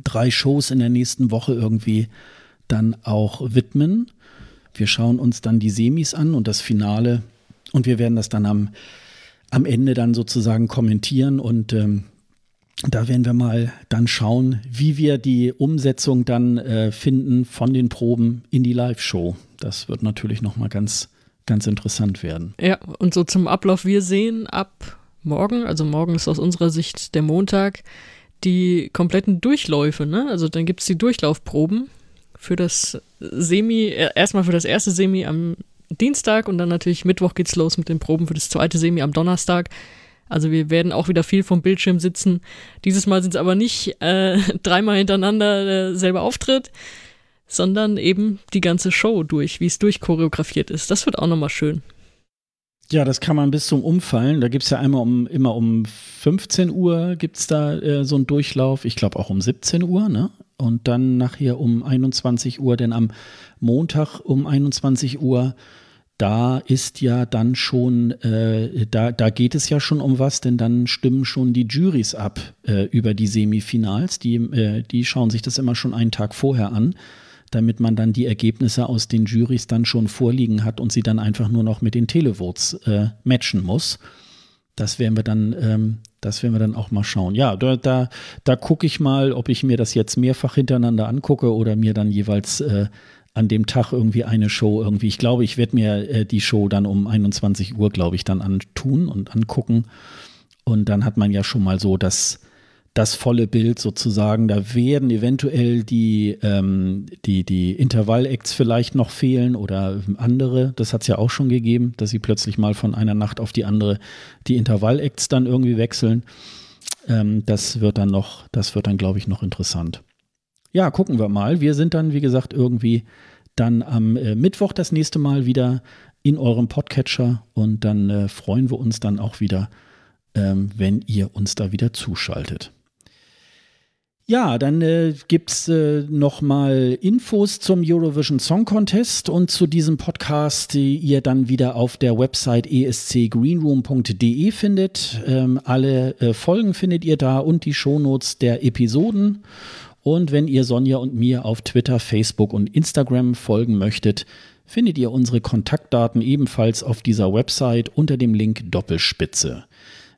drei Shows in der nächsten Woche irgendwie dann auch widmen. Wir schauen uns dann die Semis an und das Finale und wir werden das dann am, am Ende dann sozusagen kommentieren und ähm, da werden wir mal dann schauen, wie wir die Umsetzung dann äh, finden von den Proben in die Live-Show. Das wird natürlich nochmal ganz, ganz interessant werden. Ja, und so zum Ablauf, wir sehen ab morgen, also morgen ist aus unserer Sicht der Montag, die kompletten Durchläufe, ne? Also dann gibt es die Durchlaufproben für das Semi, äh, erstmal für das erste Semi am Dienstag und dann natürlich Mittwoch geht's los mit den Proben für das zweite Semi am Donnerstag. Also wir werden auch wieder viel vom Bildschirm sitzen. Dieses Mal sind es aber nicht äh, dreimal hintereinander derselbe Auftritt, sondern eben die ganze Show durch, wie es durchchoreografiert ist. Das wird auch nochmal schön. Ja, das kann man bis zum Umfallen. Da gibt es ja einmal um immer um 15 Uhr gibt es da äh, so einen Durchlauf. Ich glaube auch um 17 Uhr, ne? Und dann nachher um 21 Uhr, denn am Montag um 21 Uhr, da ist ja dann schon, äh, da, da geht es ja schon um was, denn dann stimmen schon die Juries ab äh, über die Semifinals. Die, äh, die schauen sich das immer schon einen Tag vorher an damit man dann die Ergebnisse aus den Juries dann schon vorliegen hat und sie dann einfach nur noch mit den Televotes äh, matchen muss. Das werden wir dann, ähm, das werden wir dann auch mal schauen. Ja, da, da, da gucke ich mal, ob ich mir das jetzt mehrfach hintereinander angucke oder mir dann jeweils äh, an dem Tag irgendwie eine Show irgendwie. Ich glaube, ich werde mir äh, die Show dann um 21 Uhr, glaube ich, dann antun und angucken. Und dann hat man ja schon mal so das, das volle Bild sozusagen. Da werden eventuell die, ähm, die, die Intervall-Acts vielleicht noch fehlen oder andere. Das hat es ja auch schon gegeben, dass sie plötzlich mal von einer Nacht auf die andere die Intervall-Acts dann irgendwie wechseln. Ähm, das wird dann noch, das wird dann, glaube ich, noch interessant. Ja, gucken wir mal. Wir sind dann, wie gesagt, irgendwie dann am äh, Mittwoch das nächste Mal wieder in eurem Podcatcher und dann äh, freuen wir uns dann auch wieder, ähm, wenn ihr uns da wieder zuschaltet. Ja, dann äh, gibt es äh, nochmal Infos zum Eurovision Song Contest und zu diesem Podcast, die ihr dann wieder auf der Website escgreenroom.de findet. Ähm, alle äh, Folgen findet ihr da und die Shownotes der Episoden. Und wenn ihr Sonja und mir auf Twitter, Facebook und Instagram folgen möchtet, findet ihr unsere Kontaktdaten ebenfalls auf dieser Website unter dem Link Doppelspitze.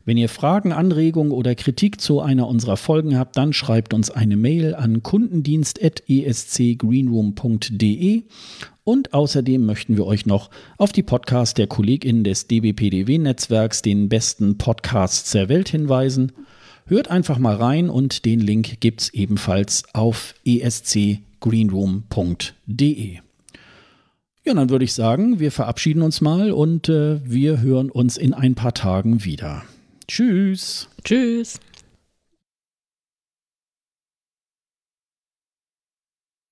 Wenn ihr Fragen, Anregungen oder Kritik zu einer unserer Folgen habt, dann schreibt uns eine Mail an kundendienst.escgreenroom.de Und außerdem möchten wir euch noch auf die Podcasts der KollegInnen des DBPDW-Netzwerks, den besten Podcasts der Welt, hinweisen. Hört einfach mal rein und den Link gibt es ebenfalls auf escgreenroom.de. Ja, dann würde ich sagen, wir verabschieden uns mal und äh, wir hören uns in ein paar Tagen wieder. Tschüss. Tschüss.